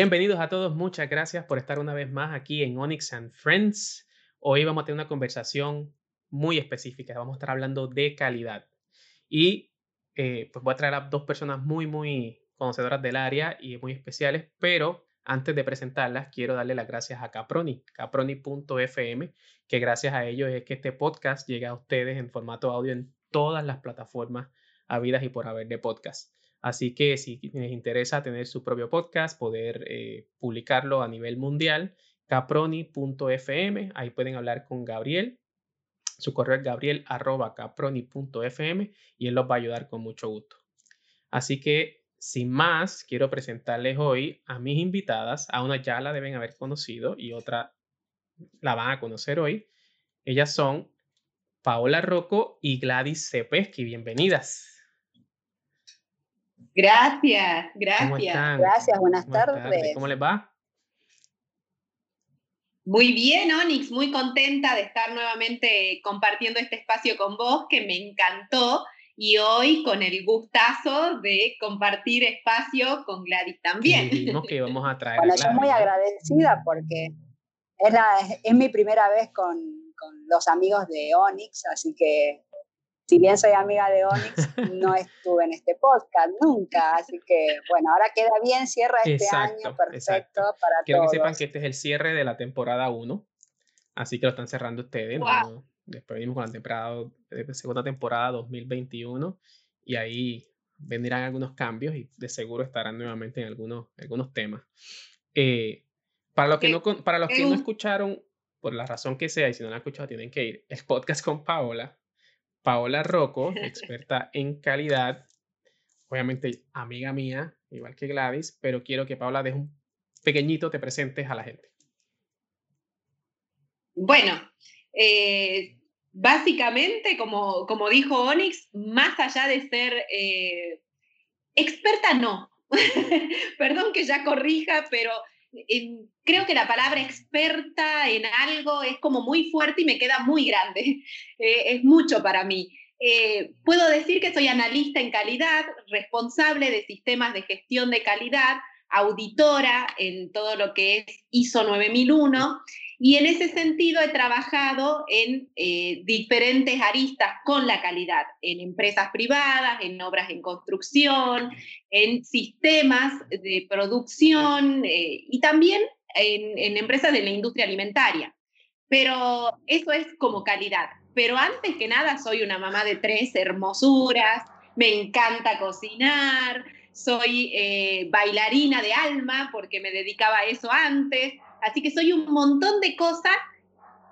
Bienvenidos a todos, muchas gracias por estar una vez más aquí en Onyx and Friends. Hoy vamos a tener una conversación muy específica, vamos a estar hablando de calidad. Y eh, pues voy a traer a dos personas muy, muy conocedoras del área y muy especiales, pero antes de presentarlas, quiero darle las gracias a Caproni, caproni.fm, que gracias a ellos es que este podcast llega a ustedes en formato audio en todas las plataformas habidas y por haber de podcast. Así que si les interesa tener su propio podcast, poder eh, publicarlo a nivel mundial, caproni.fm, ahí pueden hablar con Gabriel. Su correo es gabriel.caproni.fm y él los va a ayudar con mucho gusto. Así que, sin más, quiero presentarles hoy a mis invitadas. A una ya la deben haber conocido y otra la van a conocer hoy. Ellas son Paola Rocco y Gladys Cepeschi. Bienvenidas. Gracias, gracias. Gracias, buenas, tardes. ¿Cómo les va? Muy bien, Onyx, muy contenta de estar nuevamente compartiendo este espacio con vos, que me encantó, y hoy con el gustazo de compartir espacio con Gladys también. que vamos a traer. Bueno, yo muy agradecida porque es, es mi primera vez con, con los amigos de Onyx, así que si bien soy amiga de Onyx, no estuve en este podcast nunca, así que bueno, ahora queda bien, cierra este año, perfecto para Quiero que sepan que este es el cierre de la temporada 1, así que lo están cerrando ustedes. Después venimos con la temporada, de segunda temporada 2021 y ahí vendrán algunos cambios y de seguro estarán nuevamente en algunos, algunos temas. Eh, para los, que no, para los que no escucharon, por la razón que sea, y si no lo han escuchado, tienen que ir, el podcast con Paola Paola Rocco, experta en calidad, obviamente amiga mía, igual que Gladys, pero quiero que Paola deje un pequeñito, te presentes a la gente. Bueno, eh, básicamente, como, como dijo Onyx, más allá de ser eh, experta, no. Perdón que ya corrija, pero creo que la palabra experta en algo es como muy fuerte y me queda muy grande. Eh, es mucho para mí. Eh, puedo decir que soy analista en calidad, responsable de sistemas de gestión de calidad, auditora en todo lo que es ISO 9001 y en ese sentido he trabajado en eh, diferentes aristas con la calidad, en empresas privadas, en obras en construcción, en sistemas de producción eh, y también en, en empresas de la industria alimentaria. Pero eso es como calidad. Pero antes que nada soy una mamá de tres hermosuras, me encanta cocinar, soy eh, bailarina de alma porque me dedicaba a eso antes, así que soy un montón de cosas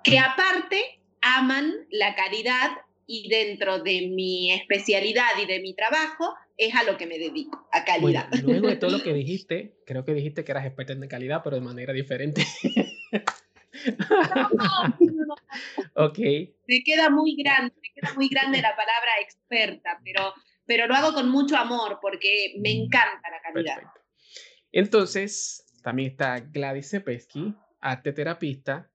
que aparte aman la calidad y dentro de mi especialidad y de mi trabajo es a lo que me dedico, a calidad. luego de todo lo que dijiste, creo que dijiste que eras experta en calidad, pero de manera diferente. ok. Me queda muy grande, me queda muy grande la palabra experta, pero pero lo hago con mucho amor porque me mm, encanta la calidad. Perfecto. Entonces, también está Gladys Cepeschi, arte terapista,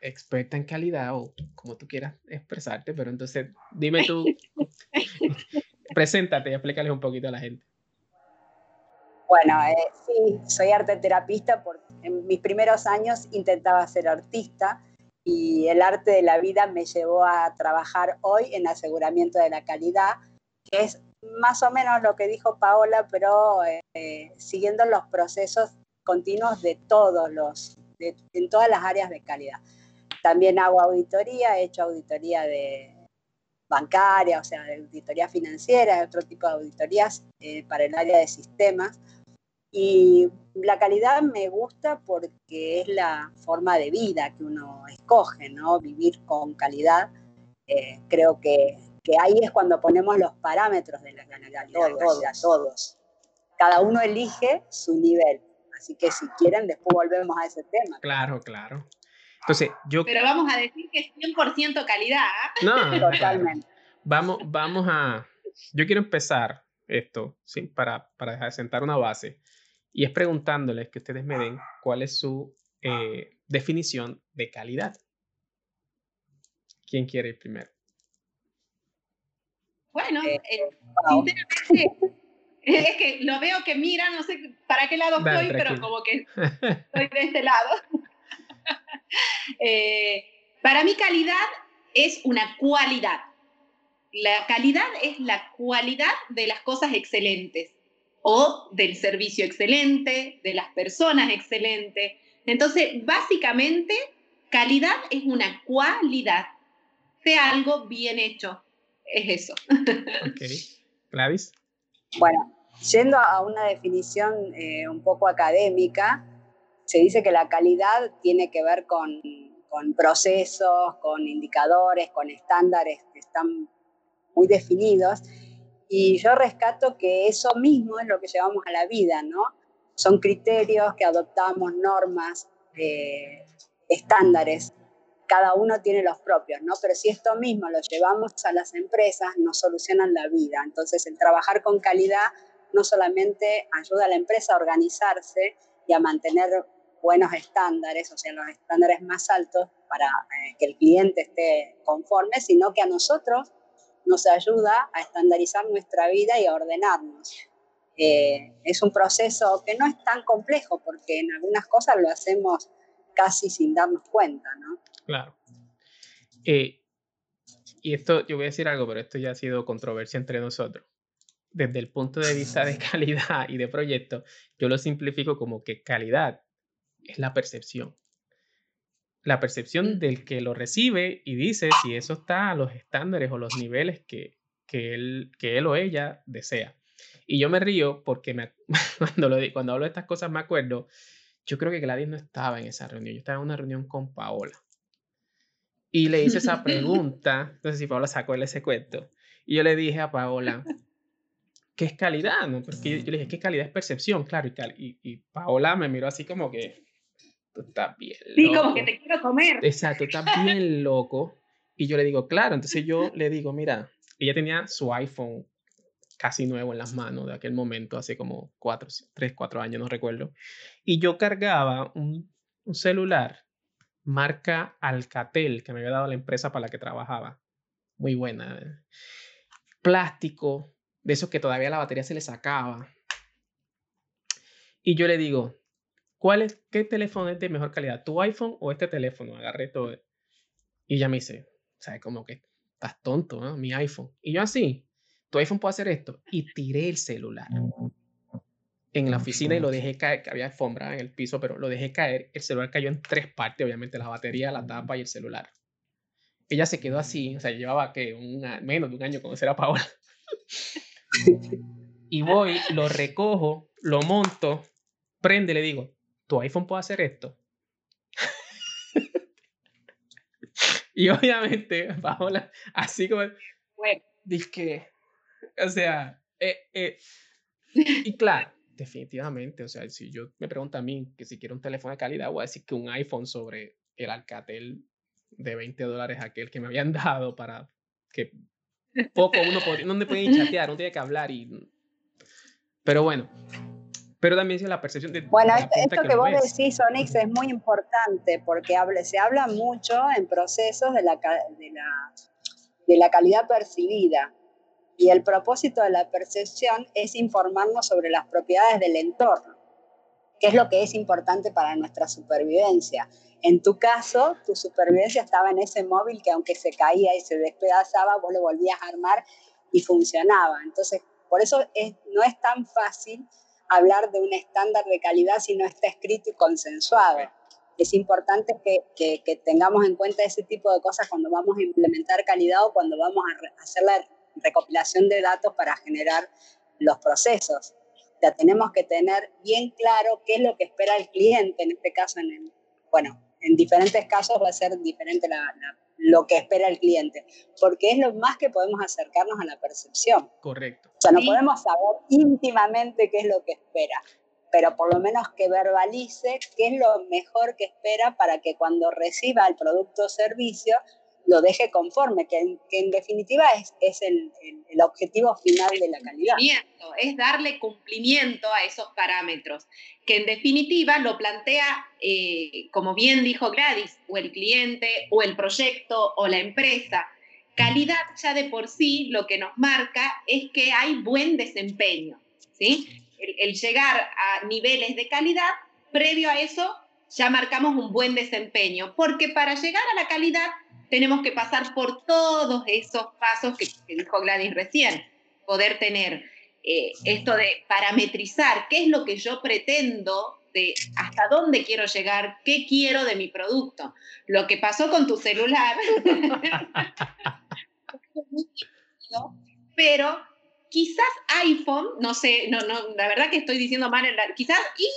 experta en calidad o como tú quieras expresarte, pero entonces dime tú, preséntate y explícales un poquito a la gente. Bueno, eh, sí, soy arte terapista porque en mis primeros años intentaba ser artista y el arte de la vida me llevó a trabajar hoy en aseguramiento de la calidad, que es más o menos lo que dijo Paola, pero eh, siguiendo los procesos continuos de todos los, en todas las áreas de calidad. También hago auditoría, he hecho auditoría de bancaria, o sea, de auditoría financiera, otro tipo de auditorías eh, para el área de sistemas. Y la calidad me gusta porque es la forma de vida que uno escoge, ¿no? Vivir con calidad. Eh, creo que que ahí es cuando ponemos los parámetros de la calidad, todos, todos. Cada uno elige su nivel. Así que si quieren, después volvemos a ese tema. Claro, claro. Entonces, yo... Pero vamos a decir que es 100% calidad. ¿ah? No, totalmente. Vamos, vamos a... Yo quiero empezar esto ¿sí? para, para sentar una base y es preguntándoles que ustedes me den cuál es su eh, definición de calidad. ¿Quién quiere ir primero? Bueno, eh, sinceramente, Es que lo veo que mira, no sé para qué lado estoy, pero como que estoy de este lado. Eh, para mí calidad es una cualidad. La calidad es la cualidad de las cosas excelentes o del servicio excelente, de las personas excelentes. Entonces, básicamente, calidad es una cualidad de algo bien hecho. Es eso. Ok. Gladys. Bueno, yendo a una definición eh, un poco académica, se dice que la calidad tiene que ver con, con procesos, con indicadores, con estándares que están muy definidos. Y yo rescato que eso mismo es lo que llevamos a la vida, ¿no? Son criterios que adoptamos, normas, eh, estándares. Cada uno tiene los propios, ¿no? Pero si esto mismo lo llevamos a las empresas, nos solucionan la vida. Entonces, el trabajar con calidad no solamente ayuda a la empresa a organizarse y a mantener buenos estándares, o sea, los estándares más altos para eh, que el cliente esté conforme, sino que a nosotros nos ayuda a estandarizar nuestra vida y a ordenarnos. Eh, es un proceso que no es tan complejo porque en algunas cosas lo hacemos casi sin darnos cuenta, ¿no? Claro. Eh, y esto, yo voy a decir algo, pero esto ya ha sido controversia entre nosotros. Desde el punto de vista de calidad y de proyecto, yo lo simplifico como que calidad es la percepción. La percepción del que lo recibe y dice si eso está a los estándares o los niveles que, que, él, que él o ella desea. Y yo me río porque me, cuando, lo, cuando hablo de estas cosas me acuerdo, yo creo que Gladys no estaba en esa reunión, yo estaba en una reunión con Paola. Y le hice esa pregunta, entonces si Paola sacó ese cuento, y yo le dije a Paola, ¿qué es calidad? ¿no? Porque yo, le dije, ¿qué calidad es percepción? Claro, y, y Paola me miró así como que, está bien Sí, como que te quiero comer. Exacto, está bien loco. Y yo le digo, claro, entonces yo le digo, mira, ella tenía su iPhone casi nuevo en las manos de aquel momento, hace como cuatro, tres, cuatro años, no recuerdo. Y yo cargaba un, un celular marca Alcatel que me había dado la empresa para la que trabajaba. Muy buena. Plástico, de esos que todavía la batería se le sacaba. Y yo le digo, ¿cuál es, qué teléfono es de mejor calidad? ¿Tu iPhone o este teléfono? Agarré todo. Y ella me dice, ¿sabes? Como que estás tonto, ¿no? Mi iPhone. Y yo así, tu iPhone puede hacer esto. Y tiré el celular en la oficina y lo dejé caer, que había alfombra en el piso, pero lo dejé caer. El celular cayó en tres partes, obviamente, la batería, la tapa y el celular. Ella se quedó así, o sea, llevaba que menos de un año conocer a Paola. y voy, lo recojo, lo monto, prende, le digo, tu iPhone puede hacer esto. y obviamente, Paola, así como, bueno. que, o sea, eh, eh, y claro, definitivamente, o sea, si yo me pregunto a mí que si quiero un teléfono de calidad, voy a decir que un iPhone sobre el Alcatel de 20 dólares, aquel que me habían dado para que poco uno podía, no chatear, no tiene que hablar y... Pero bueno, pero también es la percepción de... Bueno, esto, que, vos decís, Onyx, es muy importante porque se habla mucho en procesos de la, de, la, de la calidad percibida. Y el propósito de la percepción es informarnos sobre las propiedades del entorno, que es lo que es importante para nuestra supervivencia. En tu caso, tu supervivencia estaba en ese móvil que aunque se caía y se despedazaba, vos lo volvías a armar y funcionaba. Entonces, por eso es, no es tan fácil hablar de un estándar de calidad si no está escrito y consensuado. Es importante que, que, tengamos en cuenta ese tipo de cosas cuando vamos a implementar calidad o cuando vamos a hacer la recopilación de datos para generar los procesos. Ya tenemos que tener bien claro qué es lo que espera el cliente, en este caso, en el, bueno, en diferentes casos va a ser diferente la, lo que espera el cliente, porque es lo más que podemos acercarnos a la percepción. Correcto. O sea, no podemos saber íntimamente qué es lo que espera, pero por lo menos que verbalice qué es lo mejor que espera para que cuando reciba el producto o servicio lo deje conforme, que en, definitiva es, es el, el, objetivo final de la calidad. Es darle cumplimiento a esos parámetros, que en definitiva lo plantea, eh, como bien dijo Gladys, o el cliente, o el proyecto, o la empresa. Calidad ya de por sí lo que nos marca es que hay buen desempeño. ¿sí? el, llegar a niveles de calidad, previo a eso ya marcamos un buen desempeño, porque para llegar a la calidad tenemos que pasar por todos esos pasos que, dijo Gladys recién, poder tener eh, esto de parametrizar qué es lo que yo pretendo, de hasta dónde quiero llegar, qué quiero de mi producto. Lo que pasó con tu celular, pero quizás iPhone, no sé, no, no, la verdad que estoy diciendo mal, quizás, y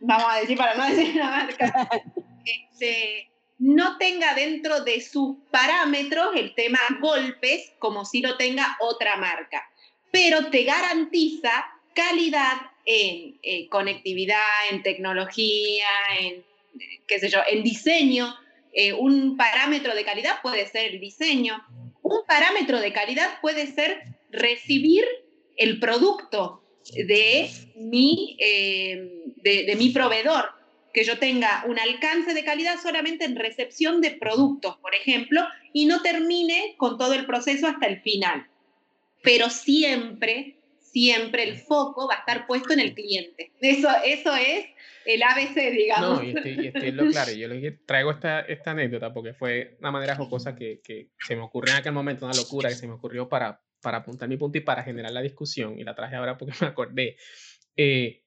vamos a decir para no decir la marca, este, no tenga dentro de sus parámetros el tema golpes como si lo tenga otra marca, pero te garantiza calidad en eh, conectividad, en tecnología, en, qué sé yo, en diseño. Eh, un parámetro de calidad puede ser el diseño. Un parámetro de calidad puede ser recibir el producto de mi, eh, de, mi proveedor, que yo tenga un alcance de calidad solamente en recepción de productos, por ejemplo, y no termine con todo el proceso hasta el final. Pero siempre, siempre el foco va a estar puesto en el cliente. Eso, eso es el ABC, digamos. No, y estoy, lo claro. Yo traigo esta, esta anécdota porque fue una manera jocosa que, que se me ocurrió en aquel momento, una locura que se me ocurrió para, para apuntar mi punto y para generar la discusión, y la traje ahora porque me acordé. Eh,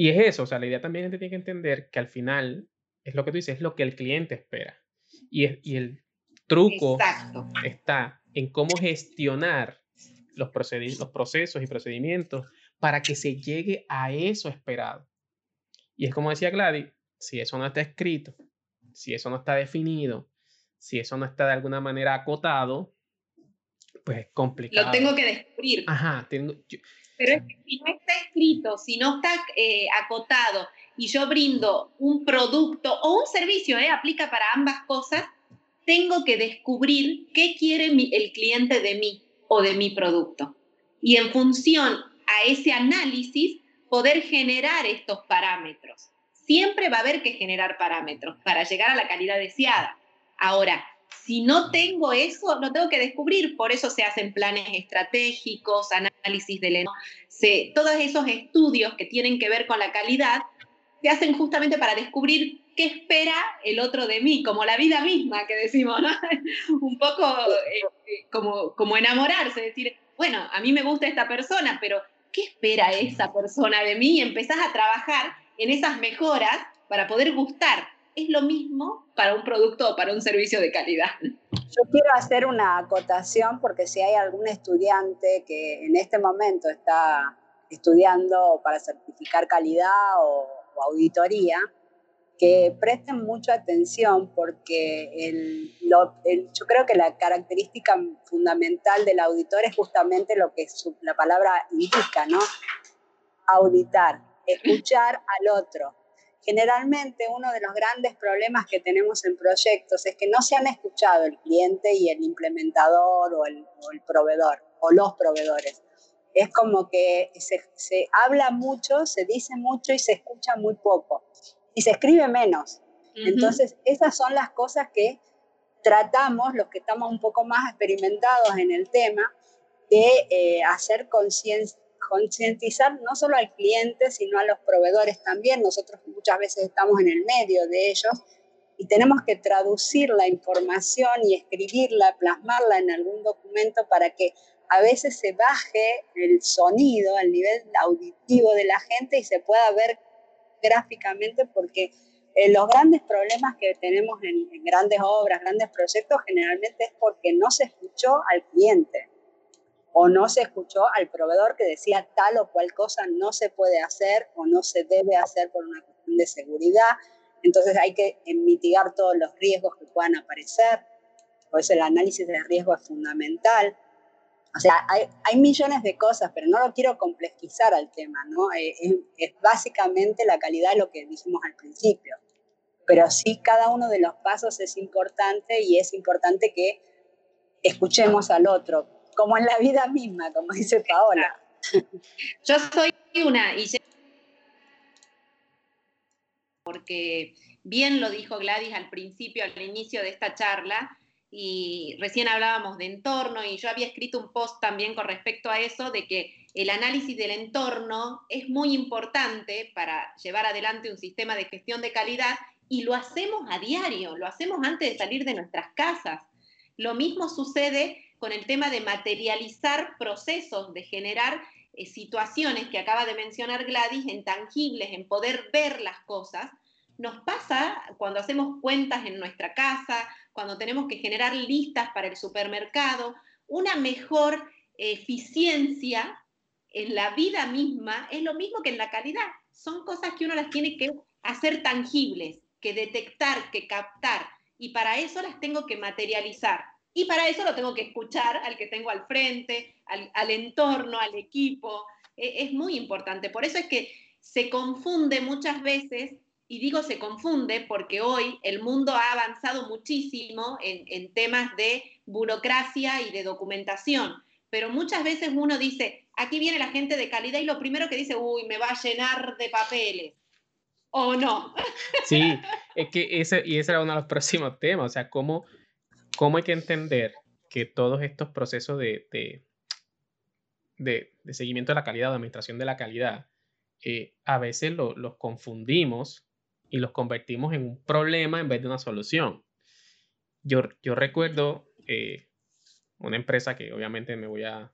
y es eso, o sea, la idea también es que tiene que entender que al final es lo que tú dices, es lo que el cliente espera. Y, es, y el truco está en cómo gestionar los, los procesos y procedimientos para que se llegue a eso esperado. Y es como decía Gladys, si eso no está escrito, si eso no está definido, si eso no está de alguna manera acotado, pues es complicado. Lo tengo que descubrir. Ajá, tengo... Pero es que si no está escrito, si no está eh, acotado y yo brindo un producto o un servicio, eh, aplica para ambas cosas, tengo que descubrir qué quiere el cliente de mí o de mi producto. Y en función a ese análisis, poder generar estos parámetros. Siempre va a haber que generar parámetros para llegar a la calidad deseada. Ahora, si no tengo eso, lo tengo que descubrir. Por eso se hacen planes estratégicos, análisis de se, todos esos estudios que tienen que ver con la calidad se hacen justamente para descubrir qué espera el otro de mí, como la vida misma que decimos, ¿no? Un poco eh, eh, como, como enamorarse, decir, bueno, a mí me gusta esta persona, pero ¿qué espera esa persona de mí? Y empezás a trabajar en esas mejoras para poder gustar es lo mismo para un producto o para un servicio de calidad. Yo quiero hacer una acotación porque si hay algún estudiante que en este momento está estudiando para certificar calidad o, auditoría, que presten mucha atención porque yo creo que la característica fundamental del auditor es justamente lo que la palabra indica, ¿no? Auditar, escuchar al otro, Generalmente uno de los grandes problemas que tenemos en proyectos es que no se han escuchado el cliente y el implementador o el, proveedor o los proveedores. Es como que se, habla mucho, se dice mucho y se escucha muy poco. Y se escribe menos. Entonces, esas son las cosas que tratamos, los que estamos un poco más experimentados en el tema, de eh, hacer conciencia concientizar no solo al cliente, sino a los proveedores también. Nosotros muchas veces estamos en el medio de ellos y tenemos que traducir la información y escribirla, plasmarla en algún documento para que a veces se baje el sonido, el nivel auditivo de la gente y se pueda ver gráficamente porque eh, los grandes problemas que tenemos en grandes obras, grandes proyectos, generalmente es porque no se escuchó al cliente o no se escuchó al proveedor que decía tal o cual cosa no se puede hacer o no se debe hacer por una cuestión de seguridad. Entonces hay que mitigar todos los riesgos que puedan aparecer. Por eso el análisis de riesgo es fundamental. O sea, hay, hay millones de cosas, pero no lo quiero complejizar al tema, ¿no? Eh, es, es básicamente la calidad de lo que dijimos al principio. Pero sí, cada uno de los pasos es importante y es importante que escuchemos al otro, como en la vida misma, como dice Paola. Yo soy una y porque bien lo dijo Gladys al principio, al inicio de esta charla, y recién hablábamos de entorno y yo había escrito un post también con respecto a eso, de que el análisis del entorno es muy importante para llevar adelante un sistema de gestión de calidad y lo hacemos a diario, lo hacemos antes de salir de nuestras casas. Lo mismo sucede con el tema de materializar procesos, de generar eh, situaciones que acaba de mencionar Gladys, en tangibles, en poder ver las cosas. Nos pasa cuando hacemos cuentas en nuestra casa, cuando tenemos que generar listas para el supermercado, una mejor eficiencia en la vida misma es lo mismo que en la calidad. Son cosas que uno las tiene que hacer tangibles, que detectar, que captar, y para eso las tengo que materializar. Y para eso lo tengo que escuchar al que tengo al frente, al, entorno, al equipo. E, es muy importante. Por eso es que se confunde muchas veces, y digo se confunde porque hoy el mundo ha avanzado muchísimo en, en temas de burocracia y de documentación. Pero muchas veces uno dice, aquí viene la gente de calidad y lo primero que dice, uy, me va a llenar de papeles. ¿O no? Sí, es que ese, y ese era uno de los próximos temas, o sea, cómo cómo hay que entender que todos estos procesos de, de, seguimiento de la calidad, de administración de la calidad, eh, a veces los confundimos y los convertimos en un problema en vez de una solución. Yo, yo recuerdo eh, una empresa que obviamente me voy a,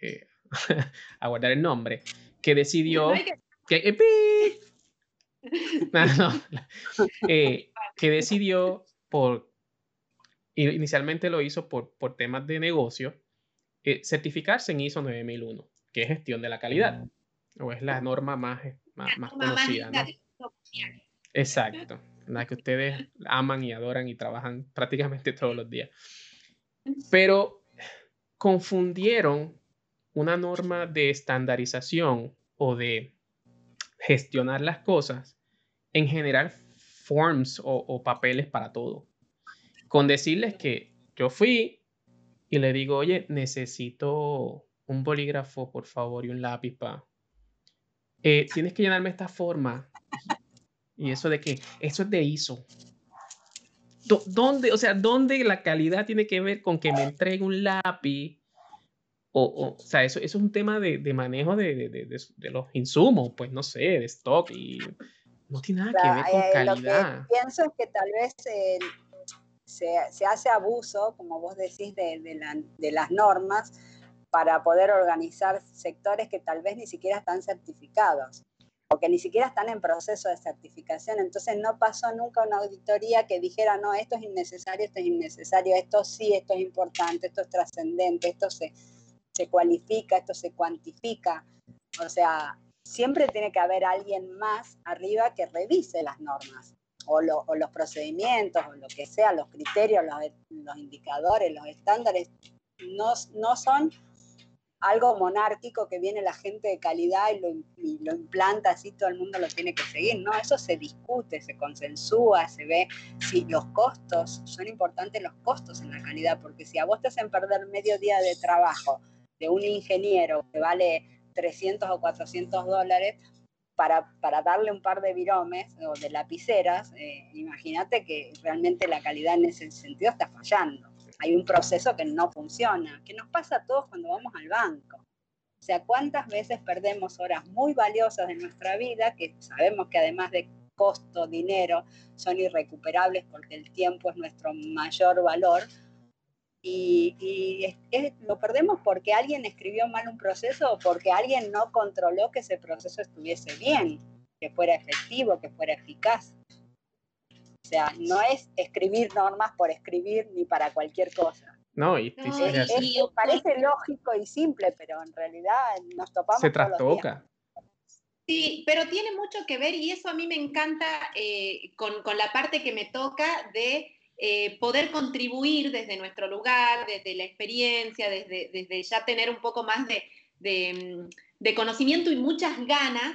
eh, a guardar el nombre, que decidió... Que, que decidió por inicialmente lo hizo por, por temas de negocio, eh, certificarse en ISO 9001, que es gestión de la calidad, o es la norma más, más, conocida. ¿no? Exacto, la que ustedes aman y adoran y trabajan prácticamente todos los días. Pero confundieron una norma de estandarización o de gestionar las cosas en general forms o, o papeles para todo con decirles que yo fui y le digo, oye, necesito un bolígrafo, por favor, y un lápiz para... Eh, tienes que llenarme esta forma. Y eso de que, eso es de ISO. ¿Dónde, o sea, dónde la calidad tiene que ver con que me entregue un lápiz? O, o, sea, eso, eso, es un tema de, de manejo de, de, de, los insumos, pues no sé, de stock y no tiene nada que ver con eh, calidad. Lo que pienso es que tal vez el, se, hace abuso, como vos decís, de, las normas para poder organizar sectores que tal vez ni siquiera están certificados o que ni siquiera están en proceso de certificación. Entonces no pasó nunca una auditoría que dijera, no, esto es innecesario, esto es innecesario, esto sí, esto es importante, esto es trascendente, esto se, se cualifica, esto se cuantifica. O sea, siempre tiene que haber alguien más arriba que revise las normas o, los procedimientos, o lo que sea, los criterios, los, indicadores, los estándares, no, no, son algo monárquico que viene la gente de calidad y lo, implanta así, todo el mundo lo tiene que seguir, ¿no? Eso se discute, se consensúa, se ve si los costos, son importantes los costos en la calidad, porque si a vos te hacen perder medio día de trabajo de un ingeniero que vale 300 o 400 dólares, para, para, darle un par de viromes o de lapiceras, eh, imagínate que realmente la calidad en ese sentido está fallando. Hay un proceso que no funciona, que nos pasa a todos cuando vamos al banco. O sea, ¿cuántas veces perdemos horas muy valiosas de nuestra vida que sabemos que además de costo, dinero, son irrecuperables porque el tiempo es nuestro mayor valor? Y, lo perdemos porque alguien escribió mal un proceso o porque alguien no controló que ese proceso estuviese bien, que fuera efectivo, que fuera eficaz. O sea, no es escribir normas por escribir ni para cualquier cosa. No, y, parece lógico y simple, pero en realidad nos topamos. Se trastoca. Sí, pero tiene mucho que ver y eso a mí me encanta eh, con, con la parte que me toca de eh, poder contribuir desde nuestro lugar, desde la experiencia, desde, desde ya tener un poco más de, mm, de, conocimiento y muchas ganas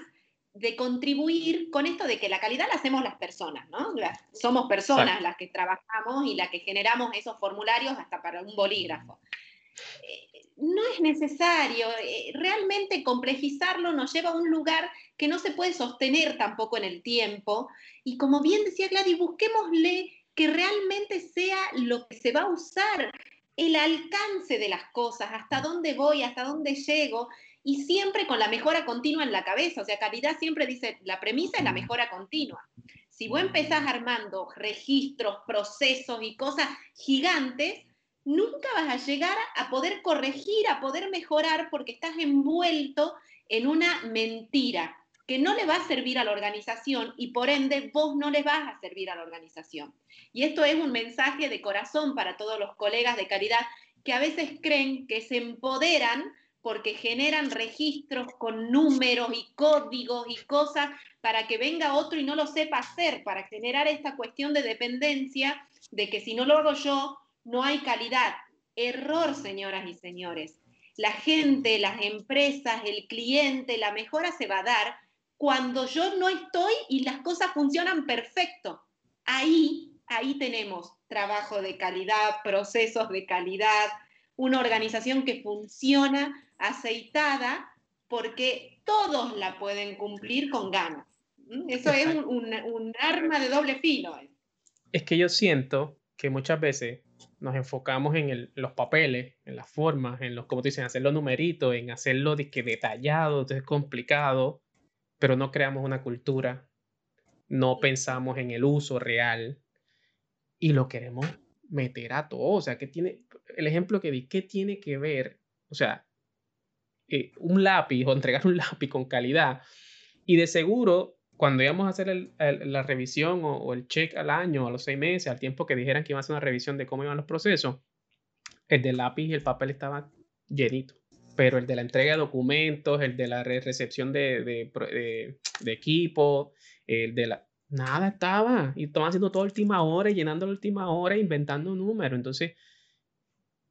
de contribuir con esto de que la calidad la hacemos las personas, ¿no? somos personas las que trabajamos y las que generamos esos formularios hasta para un bolígrafo. Eh, no es necesario, eh, realmente complejizarlo nos lleva a un lugar que no se puede sostener tampoco en el tiempo. Y como bien decía Gladys, busquémosle que realmente sea lo que se va a usar, el alcance de las cosas, hasta dónde voy, hasta dónde llego, y siempre con la mejora continua en la cabeza. O sea, calidad siempre dice, la premisa es la mejora continua. Si vos empezás armando registros, procesos y cosas gigantes, nunca vas a llegar a poder corregir, a poder mejorar, porque estás envuelto en una mentira que no le va a servir a la organización y por ende vos no le vas a servir a la organización. Y esto es un mensaje de corazón para todos los colegas de caridad que a veces creen que se empoderan porque generan registros con números y códigos y cosas para que venga otro y no lo sepa hacer, para generar esta cuestión de dependencia de que si no lo hago yo, no hay calidad. Error, señoras y señores. La gente, las empresas, el cliente, la mejora se va a dar cuando yo no estoy y las cosas funcionan perfecto. Ahí, ahí tenemos trabajo de calidad, procesos de calidad, una organización que funciona aceitada porque todos la pueden cumplir con ganas. ¿Mm? Eso es un, arma de doble filo. ¿eh? Es que yo siento que muchas veces nos enfocamos en los papeles, en las formas, en los, como te dicen, hacer los numeritos, en hacerlo que detallado, entonces complicado, pero no creamos una cultura, no pensamos en el uso real y lo queremos meter a todo. O sea, ¿qué tiene, el ejemplo que di, ¿qué tiene que ver? O sea, eh, un lápiz o entregar un lápiz con calidad. Y de seguro, cuando íbamos a hacer la revisión o, el check al año, a los seis meses, al tiempo que dijeran que iban a hacer una revisión de cómo iban los procesos, el del lápiz y el papel estaba llenito pero el de la entrega de documentos, el de la recepción de, de, de, equipo, el de la... Nada estaba. Y estaban haciendo todo última hora y llenando la última hora, inventando un número. Entonces,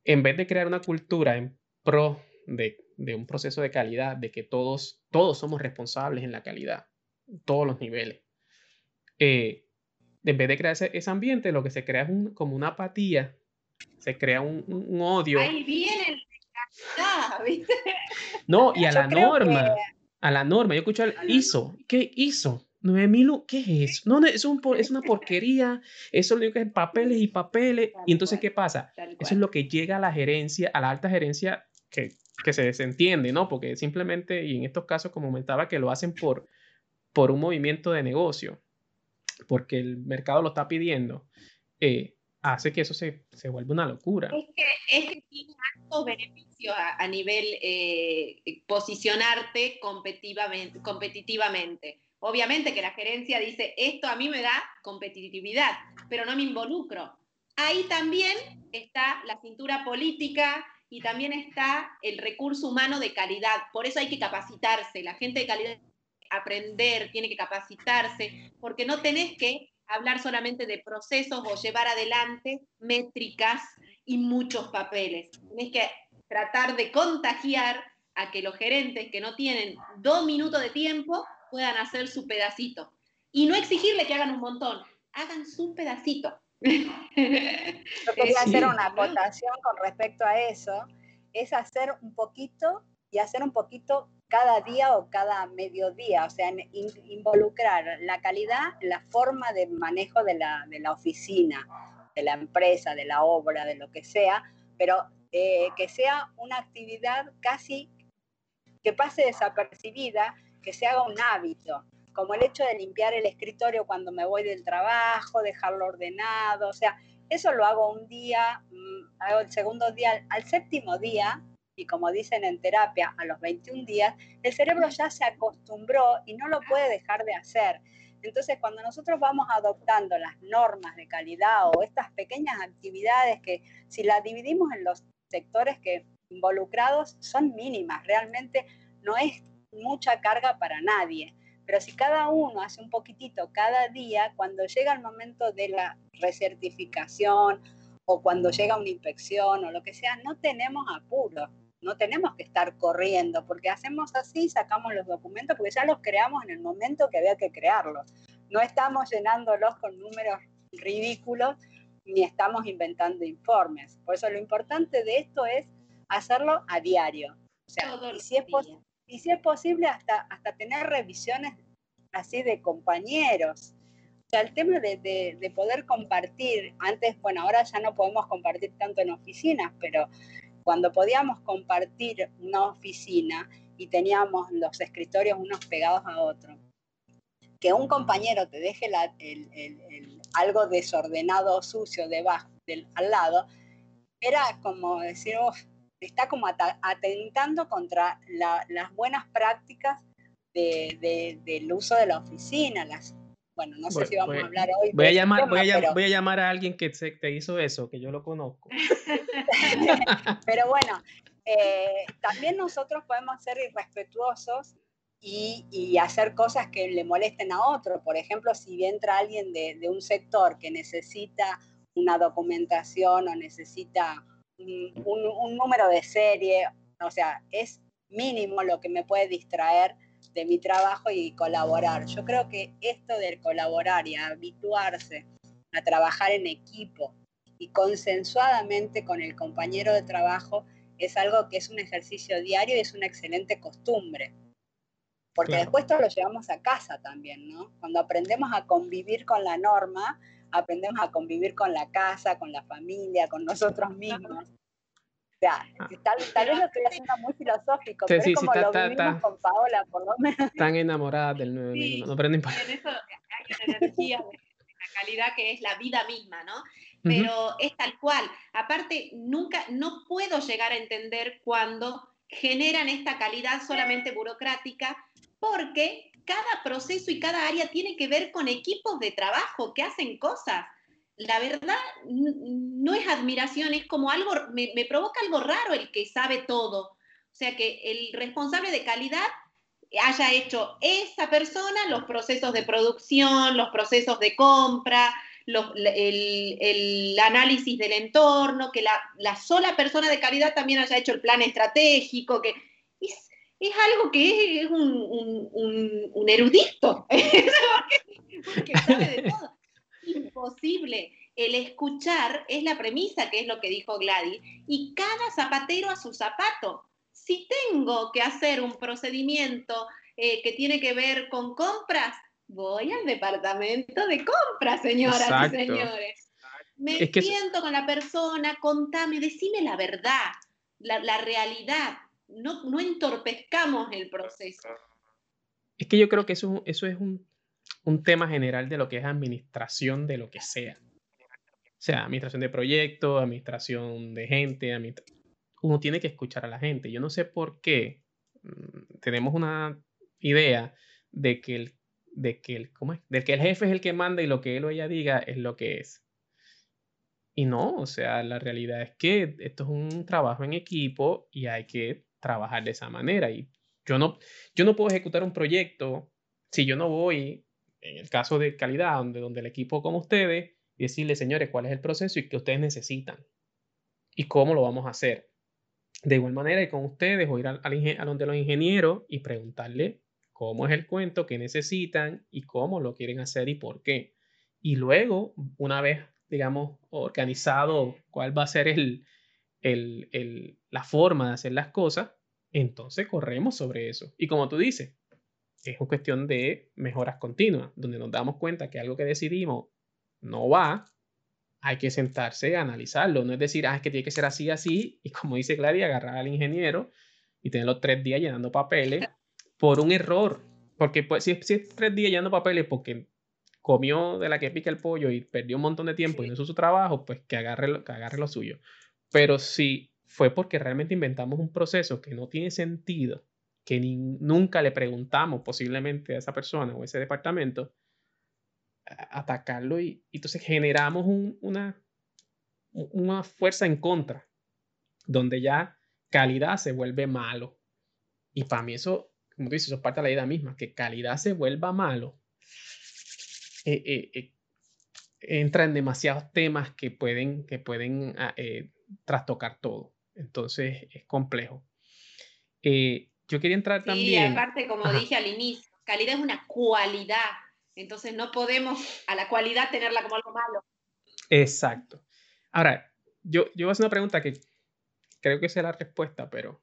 en vez de crear una cultura en pro de, un proceso de calidad, de que todos, todos somos responsables en la calidad, todos los niveles, eh, en vez de crear ese, ambiente, lo que se crea es como una apatía, se crea un, un odio. Ahí viene no, y a la norma, a la norma, yo escucho el hizo, ¿qué hizo? 9000, ¿qué es eso? No, es, un, es una porquería, eso lo que es papeles y papeles. y entonces, ¿qué pasa? Eso es lo que llega a la gerencia, a la alta gerencia, que, que se desentiende, ¿no? Porque simplemente, y en estos casos, como comentaba, que lo hacen por, por un movimiento de negocio, porque el mercado lo está pidiendo. Eh, hace que eso se, se vuelva una locura. Es que, es que tiene altos beneficios a, nivel eh, posicionarte competitivamente, competitivamente. Obviamente que la gerencia dice, esto a mí me da competitividad, pero no me involucro. Ahí también está la cintura política y también está el recurso humano de calidad. Por eso hay que capacitarse. La gente de calidad aprender, tiene que capacitarse, porque no tenés que hablar solamente de procesos o llevar adelante métricas y muchos papeles. Tienes que tratar de contagiar a que los gerentes que no tienen dos minutos de tiempo puedan hacer su pedacito. Y no exigirle que hagan un montón, hagan su pedacito. Yo quería hacer una acotación con respecto a eso, es hacer un poquito y hacer un poquito cada día o cada mediodía, o sea, involucrar la calidad, la forma de manejo de la, de la, oficina, de la empresa, de la obra, de lo que sea, pero eh, que sea una actividad casi que pase desapercibida, que se haga un hábito, como el hecho de limpiar el escritorio cuando me voy del trabajo, dejarlo ordenado, o sea, eso lo hago un día, mm, hago el segundo día, al séptimo día y como dicen en terapia, a los 21 días, el cerebro ya se acostumbró y no lo puede dejar de hacer. Entonces, cuando nosotros vamos adoptando las normas de calidad o estas pequeñas actividades que si las dividimos en los sectores que involucrados son mínimas, realmente no es mucha carga para nadie. Pero si cada uno hace un poquitito cada día, cuando llega el momento de la recertificación o cuando llega una inspección o lo que sea, no tenemos apuro no tenemos que estar corriendo, porque hacemos así, sacamos los documentos, porque ya los creamos en el momento que había que crearlos. No estamos llenándolos con números ridículos ni estamos inventando informes. Por eso lo importante de esto es hacerlo a diario. O sea, y si, es y si es posible hasta, hasta tener revisiones así de compañeros. sea, el tema de, de, poder compartir, antes, bueno, ahora ya no podemos compartir tanto en oficinas, pero cuando podíamos compartir una oficina y teníamos los escritorios unos pegados a otros, que un compañero te deje algo desordenado o sucio debajo, del, al lado, era como decir, está como atentando contra las buenas prácticas del uso de la oficina, las bueno, no sé si vamos a hablar hoy. Voy a, llamar, voy, a, voy a llamar a alguien que te hizo eso, que yo lo conozco. pero bueno, eh, también nosotros podemos ser irrespetuosos y, y, hacer cosas que le molesten a otro. Por ejemplo, si entra alguien de, de un sector que necesita una documentación o necesita un, un número de serie, o sea, es mínimo lo que me puede distraer de mi trabajo y colaborar. Yo creo que esto del colaborar y habituarse a trabajar en equipo y consensuadamente con el compañero de trabajo es algo que es un ejercicio diario y es una excelente costumbre. Porque después todo lo llevamos a casa también, ¿no? Cuando aprendemos a convivir con la norma, aprendemos a convivir con la casa, con la familia, con nosotros mismos sea, ah. tal, tal, vez lo estoy haciendo muy filosófico, pero es como lo vivimos con Paola, por lo menos. Están enamoradas del nuevo sí, no, En eso hay una energía la calidad que es la vida misma, ¿no? Pero es tal cual. Aparte, nunca, no puedo llegar a entender cuando generan esta calidad solamente burocrática, porque cada proceso y cada área tiene que ver con equipos de trabajo que hacen cosas la verdad no es admiración, es como algo, me, provoca algo raro el que sabe todo. O sea, que el responsable de calidad haya hecho esa persona los procesos de producción, los procesos de compra, el, análisis del entorno, que la, sola persona de calidad también haya hecho el plan estratégico, que es, algo que es, un, un, erudito, porque sabe de todo imposible. El escuchar es la premisa, que es lo que dijo Gladys, y cada zapatero a su zapato. Si tengo que hacer un procedimiento eh, que tiene que ver con compras, voy al departamento de compras, señoras y señores. Me siento con la persona, contame, decime la verdad, la, realidad. No, no entorpezcamos el proceso. Es que yo creo que eso, eso es un un tema general de lo que es administración de lo que sea. O sea, administración de proyectos, administración de gente, uno tiene que escuchar a la gente. Yo no sé por qué mm, tenemos una idea de que el, de que el, ¿cómo es? De que el jefe es el que manda y lo que él o ella diga es lo que es. Y no, o sea, la realidad es que esto es un trabajo en equipo y hay que trabajar de esa manera. Y yo no, yo no puedo ejecutar un proyecto si yo no voy en el caso de calidad, donde, donde el equipo como ustedes, y decirle, señores, cuál es el proceso y qué ustedes necesitan y cómo lo vamos a hacer. De igual manera, y con ustedes, o ir a, a donde los ingenieros y preguntarle cómo es el cuento, qué necesitan y cómo lo quieren hacer y por qué. Y luego, una vez, digamos, organizado cuál va a ser el, el, el, la forma de hacer las cosas, entonces corremos sobre eso. Y como tú dices, es una cuestión de mejoras continuas, donde nos damos cuenta que algo que decidimos no va, hay que sentarse a analizarlo. No es decir, ah, es que tiene que ser así, así, y como dice Gladys, agarrar al ingeniero y tenerlo tres días llenando papeles por un error. Porque pues, si, si es tres días llenando papeles porque comió de la que pica el pollo y perdió un montón de tiempo y no hizo su trabajo, pues que agarre, que agarre lo suyo. Pero si fue porque realmente inventamos un proceso que no tiene sentido que nunca le preguntamos posiblemente a esa persona o ese departamento, atacarlo y, entonces generamos una, una fuerza en contra, donde ya calidad se vuelve malo. Y para mí eso, como tú dices, eso es parte de la idea misma, que calidad se vuelva malo. Eh, eh, eh, entra en demasiados temas que pueden, que pueden ah, trastocar todo. Entonces es complejo. Yo quería entrar también. Sí, aparte, como dije al inicio, calidad es una cualidad. Entonces no podemos a la cualidad tenerla como algo malo. Exacto. Ahora, yo, yo voy a hacer una pregunta que creo que es la respuesta, pero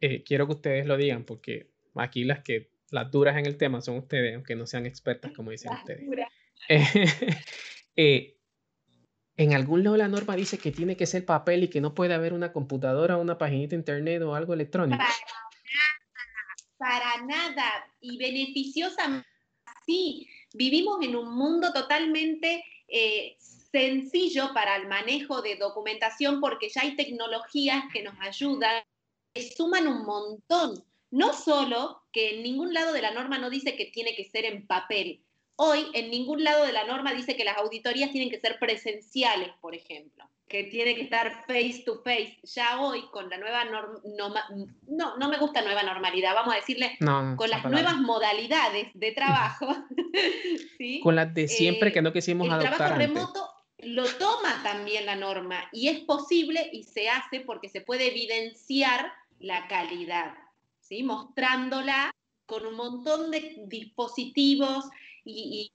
eh, quiero que ustedes lo digan porque aquí las que las duras en el tema son ustedes, aunque no sean expertas, como dicen ustedes. Eh, en algún lado la norma dice que tiene que ser papel y que no puede haber una computadora, una paginita internet o algo electrónico. Para nada. Y beneficiosa, sí. Vivimos en un mundo totalmente eh, sencillo para el manejo de documentación porque ya hay tecnologías que nos ayudan, que suman un montón. No solo que en ningún lado de la norma no dice que tiene que ser en papel, Hoy en ningún lado de la norma dice que las auditorías tienen que ser presenciales, por ejemplo, que tiene que estar face to face. Ya hoy con la nueva norma, no, no me gusta nueva normalidad, vamos a decirle, con las nuevas modalidades de trabajo. Con las de siempre que no quisimos el adoptar. El trabajo remoto lo toma también la norma y es posible y se hace porque se puede evidenciar la calidad, ¿sí? mostrándola con un montón de dispositivos y,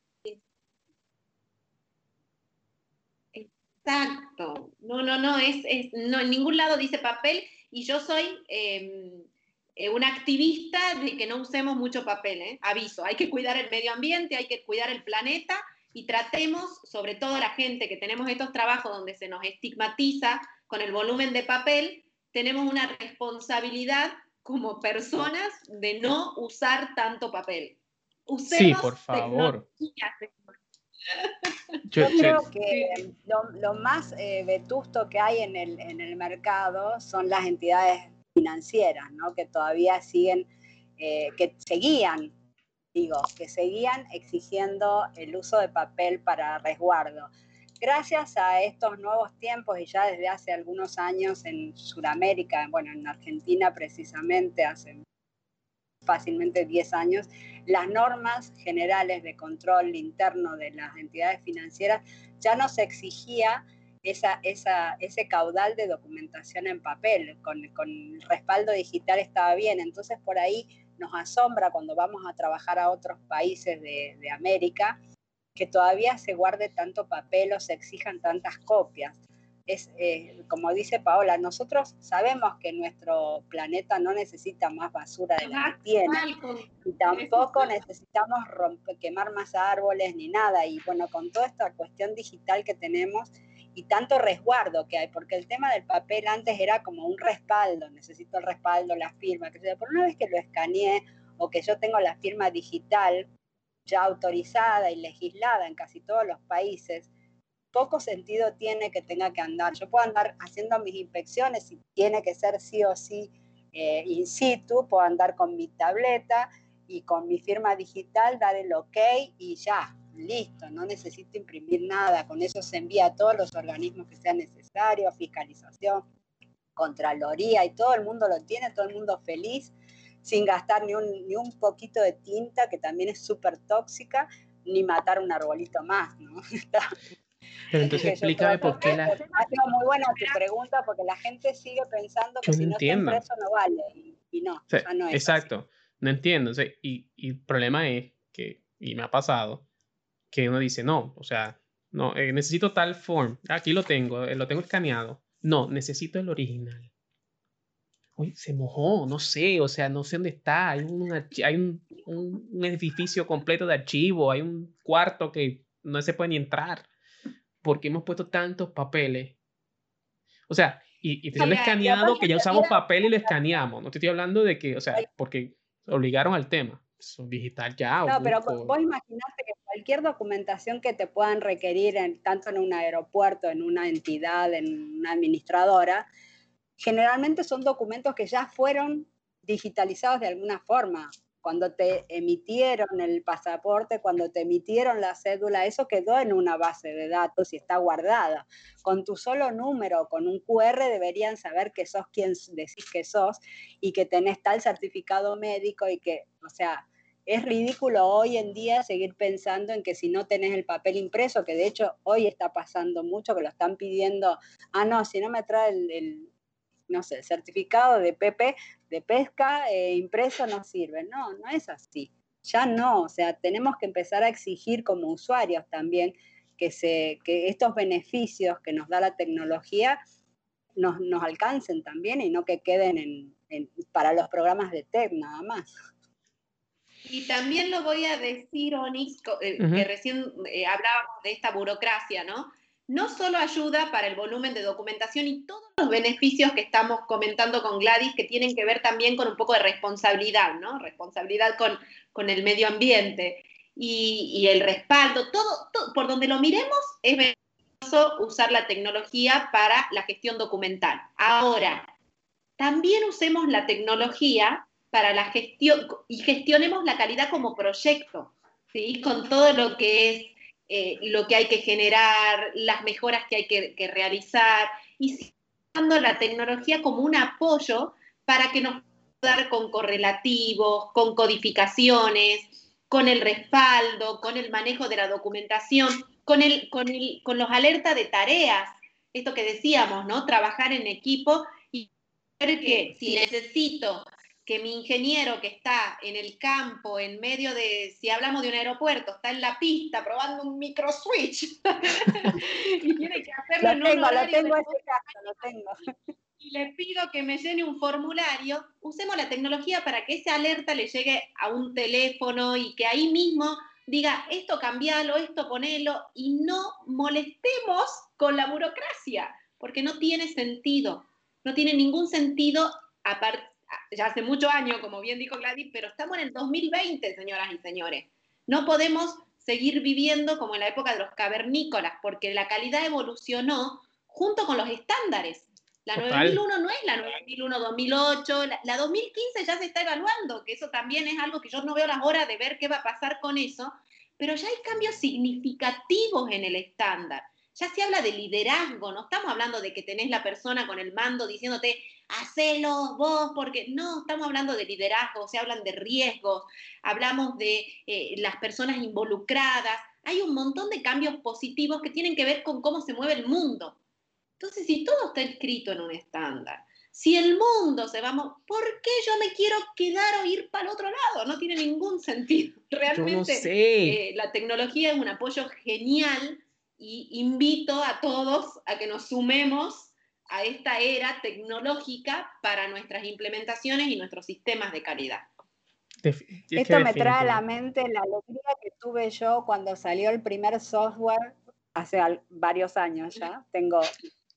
exacto. No, no, no, es, no, en ningún lado dice papel y yo soy em, eh, una activista de que no usemos mucho papel, ¿eh? aviso, hay que cuidar el medio ambiente, hay que cuidar el planeta y tratemos, sobre todo la gente que tenemos estos trabajos donde se nos estigmatiza con el volumen de papel, tenemos una responsabilidad como personas de no usar tanto papel sí, por favor. Yo, creo que lo, más eh, vetusto que hay en el, en el, mercado son las entidades financieras, ¿no? que todavía siguen, eh, que seguían, digo, que seguían exigiendo el uso de papel para resguardo. Gracias a estos nuevos tiempos y ya desde hace algunos años en Sudamérica, bueno, en Argentina precisamente, hace fácilmente 10 años, las normas generales de control interno de las entidades financieras ya no se exigía esa, ese caudal de documentación en papel, con, el respaldo digital estaba bien, entonces por ahí nos asombra cuando vamos a trabajar a otros países de América que todavía se guarde tanto papel o se exijan tantas copias es, eh, como dice Paola, nosotros sabemos que nuestro planeta no necesita más basura de la que tiene y tampoco necesitamos quemar más árboles ni nada. Y bueno, con toda esta cuestión digital que tenemos y tanto resguardo que hay, porque el tema del papel antes era como un respaldo, necesito el respaldo, la firma, que por una vez que lo escaneé o que yo tengo la firma digital ya autorizada y legislada en casi todos los países, poco sentido tiene que tenga que andar. Yo puedo andar haciendo mis inspecciones y tiene que ser sí o sí eh, in situ, puedo andar con mi tableta y con mi firma digital, dar el ok y ya, listo, no necesito imprimir nada, con eso se envía a todos los organismos que sean necesarios, fiscalización, contraloría y todo el mundo lo tiene, todo el mundo feliz, sin gastar ni un, ni un poquito de tinta, que también es súper tóxica, ni matar un arbolito más. Pero entonces explícame por qué la... Ha sido muy buena tu pregunta porque la gente sigue pensando que si no entiendo. está no vale y, no, no es Exacto, no entiendo. y, el problema es que, y me ha pasado, que uno dice, no, o sea, no, eh, necesito tal form, aquí lo tengo, eh, lo tengo escaneado. No, necesito el original. Uy, se mojó, no sé, o sea, no sé dónde está. Hay un, hay un, un edificio completo de archivo, hay un cuarto que no se puede ni entrar porque hemos puesto tantos papeles. O sea, y, y te lo escaneado que ya usamos papel y lo escaneamos. No te estoy hablando de que, o sea, porque obligaron al tema. Son digital ya. No, pero vos imaginate que cualquier documentación que te puedan requerir, en, tanto en un aeropuerto, en una entidad, en una administradora, generalmente son documentos que ya fueron digitalizados de alguna forma cuando te emitieron el pasaporte, cuando te emitieron la cédula, eso quedó en una base de datos y está guardada. Con tu solo número, con un QR, deberían saber que sos quien decís que sos y que tenés tal certificado médico y que, o sea, es ridículo hoy en día seguir pensando en que si no tenés el papel impreso, que de hecho hoy está pasando mucho, que lo están pidiendo, ah, no, si no me trae el no sé, certificado de PP de pesca eh, impreso no sirve. No, no es así. Ya no, o sea, tenemos que empezar a exigir como usuarios también que, se, que estos beneficios que nos da la tecnología nos, nos alcancen también y no que queden en, para los programas de TEC nada más. Y también lo voy a decir, Onix, eh, que recién eh, hablábamos de esta burocracia, ¿no? No solo ayuda para el volumen de documentación y todos los beneficios que estamos comentando con Gladys, que tienen que ver también con un poco de responsabilidad, ¿no? Responsabilidad con, con el medio ambiente y, el respaldo, todo, por donde lo miremos, es beneficioso usar la tecnología para la gestión documental. Ahora, también usemos la tecnología para la gestión y gestionemos la calidad como proyecto, ¿sí? con todo lo que es eh, lo que hay que generar, las mejoras que hay que, realizar, y usando la tecnología como un apoyo para que nos pueda dar con correlativos, con codificaciones, con el respaldo, con el manejo de la documentación, con, el, con, con los alertas de tareas, esto que decíamos, ¿no? Trabajar en equipo y ver que si necesito que mi ingeniero que está en el campo, en medio de, si hablamos de un aeropuerto, está en la pista probando un micro switch y tiene que hacerlo lo tengo, lo tengo ese caso, lo tengo. Y le pido que me llene un formulario, usemos la tecnología para que esa alerta le llegue a un teléfono y que ahí mismo diga, esto cambialo, esto ponelo, y no molestemos con la burocracia, porque no tiene sentido, no tiene ningún sentido aparte ya hace muchos años, como bien dijo Gladys, pero estamos en el 2020, señoras y señores. No podemos seguir viviendo como en la época de los cavernícolas, porque la calidad evolucionó junto con los estándares. La 9001 no es la 9001-2008, la, la, 2015 ya se está evaluando, que eso también es algo que yo no veo las horas de ver qué va a pasar con eso, pero ya hay cambios significativos en el estándar ya se habla de liderazgo, no estamos hablando de que tenés la persona con el mando diciéndote, hacelo vos, porque no, estamos hablando de liderazgo, se hablan de riesgos, hablamos de eh, las personas involucradas, hay un montón de cambios positivos que tienen que ver con cómo se mueve el mundo. Entonces, si todo está escrito en un estándar, si el mundo se va, ¿por qué yo me quiero quedar o ir para el otro lado? No tiene ningún sentido. Realmente eh, la tecnología es un apoyo genial y invito a todos a que nos sumemos a esta era tecnológica para nuestras implementaciones y nuestros sistemas de calidad. Esto me trae a la mente la alegría que tuve yo cuando salió el primer software hace varios años ya, tengo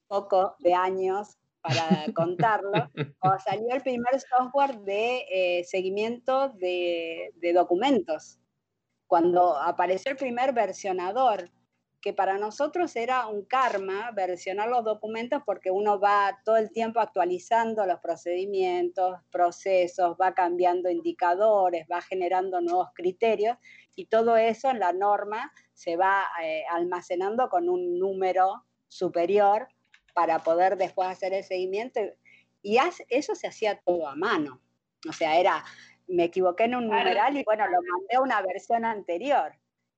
poco de años para contarlo, cuando salió el primer software de eh, seguimiento de, de documentos, cuando apareció el primer versionador, que para nosotros era un karma versionar los documentos porque uno va todo el tiempo actualizando los procedimientos, procesos, va cambiando indicadores, va generando nuevos criterios y todo eso en la norma se va eh, almacenando con un número superior para poder después hacer el seguimiento. Y eso se hacía todo a mano. O sea, era, me equivoqué en un numeral y bueno, lo mandé a una versión anterior.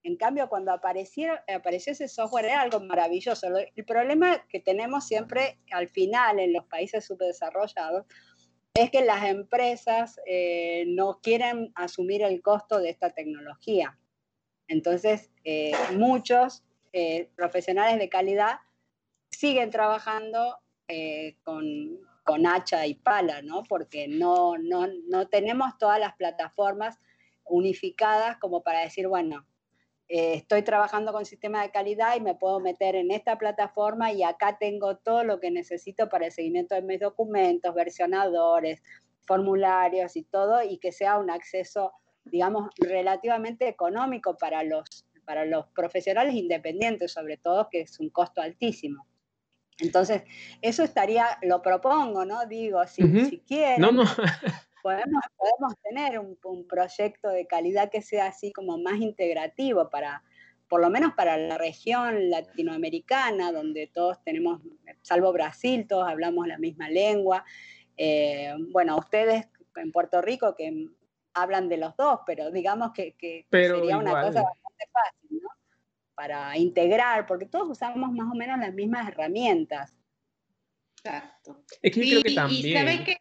En cambio, cuando apareció, apareció ese software era algo maravilloso. El problema que tenemos siempre al final en los países subdesarrollados es que las empresas eh, no quieren asumir el costo de esta tecnología. Entonces, eh, muchos eh, profesionales de calidad siguen trabajando con, con, hacha y pala, ¿no? Porque no, no, no tenemos todas las plataformas unificadas como para decir, bueno, eh, estoy trabajando con sistema de calidad y me puedo meter en esta plataforma y acá tengo todo lo que necesito para el seguimiento de mis documentos, versionadores, formularios y todo, y que sea un acceso, digamos, relativamente económico para los, para los profesionales independientes, sobre todo, que es un costo altísimo. Entonces, eso estaría, lo propongo, ¿no? Digo, si, si quieren. No, no. Podemos, podemos tener un, proyecto de calidad que sea así como más integrativo para, por lo menos para la región latinoamericana, donde todos tenemos, salvo Brasil, todos hablamos la misma lengua. Eh, bueno, ustedes en Puerto Rico que hablan de los dos, pero digamos que, sería una cosa bastante fácil, ¿no? Para integrar, porque todos usamos más o menos las mismas herramientas. Exacto. Es que creo que también. Y sabes que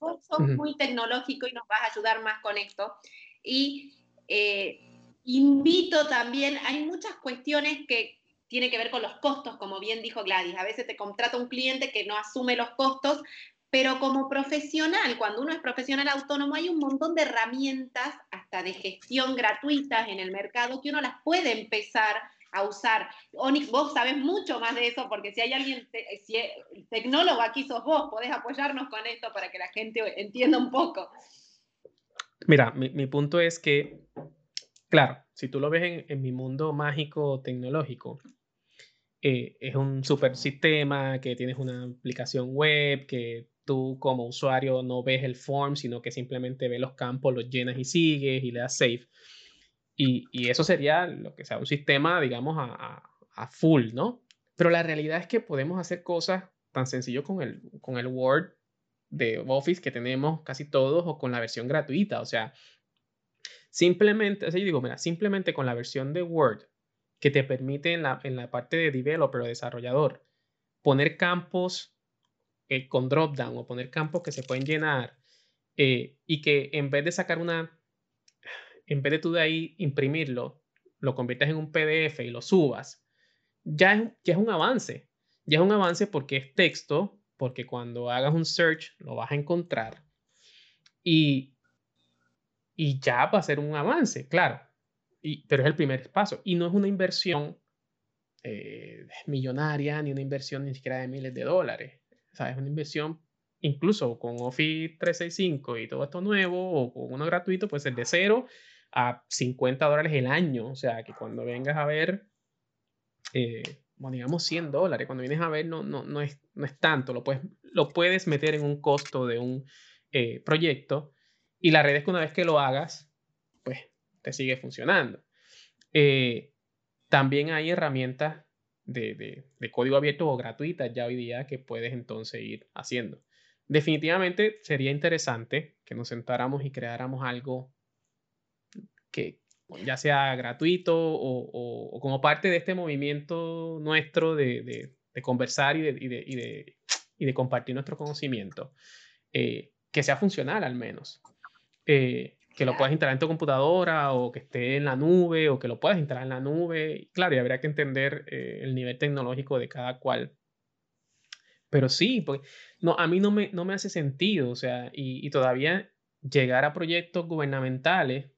vos sos muy tecnológico y nos vas a ayudar más con esto. Y eh, invito también, hay muchas cuestiones que tienen que ver con los costos, como bien dijo Gladys. A veces te contrata un cliente que no asume los costos, pero como profesional, cuando uno es profesional autónomo, hay un montón de herramientas, hasta de gestión gratuitas en el mercado, que uno las puede empezar a usar. Onyx, vos sabés mucho más de eso, porque si hay alguien, si tecnólogo aquí sos vos, podés apoyarnos con esto para que la gente entienda un poco. Mira, mi, punto es que, claro, si tú lo ves en, en mi mundo mágico tecnológico, eh, es un super sistema, que tienes una aplicación web, que tú como usuario no ves el form, sino que simplemente ves los campos, los llenas y sigues y le das save. Y, eso sería lo que sea un sistema, digamos, a, full, ¿no? Pero la realidad es que podemos hacer cosas tan sencillo con el, con el Word de Office que tenemos casi todos o con la versión gratuita. O sea, simplemente, yo digo, mira, simplemente con la versión de Word que te permite en la, en la parte de developer o desarrollador poner campos eh, con dropdown o poner campos que se pueden llenar eh, y que en vez de sacar una, en vez de tú de ahí imprimirlo, lo conviertas en un PDF y lo subas, ya es, ya es un avance. Ya es un avance porque es texto, porque cuando hagas un search lo vas a encontrar y, y ya va a ser un avance, claro pero es el primer paso. Y no es una inversión eh, millonaria ni una inversión ni siquiera de miles de dólares. O es una inversión incluso con Office 365 y todo esto nuevo o con uno gratuito, puede ser de cero a 50 dólares el año. O sea, que cuando vengas a ver, eh, digamos 100 dólares, cuando vienes a ver no, no, no, es, no es tanto, lo puedes, lo puedes meter en un costo de un eh, proyecto y la red es que una vez que lo hagas, pues te sigue funcionando. Eh, también hay herramientas de, código abierto o gratuitas ya hoy día que puedes entonces ir haciendo. Definitivamente sería interesante que nos sentáramos y creáramos algo que ya sea gratuito o, como parte de este movimiento nuestro de, conversar y de, de, compartir nuestro conocimiento, eh, que sea funcional al menos. Eh, que lo puedas instalar en tu computadora o que esté en la nube o que lo puedas instalar en la nube. Claro, y habría que entender eh, el nivel tecnológico de cada cual. Pero sí, porque no, a mí no me, no me hace sentido, o sea, y, todavía llegar a proyectos gubernamentales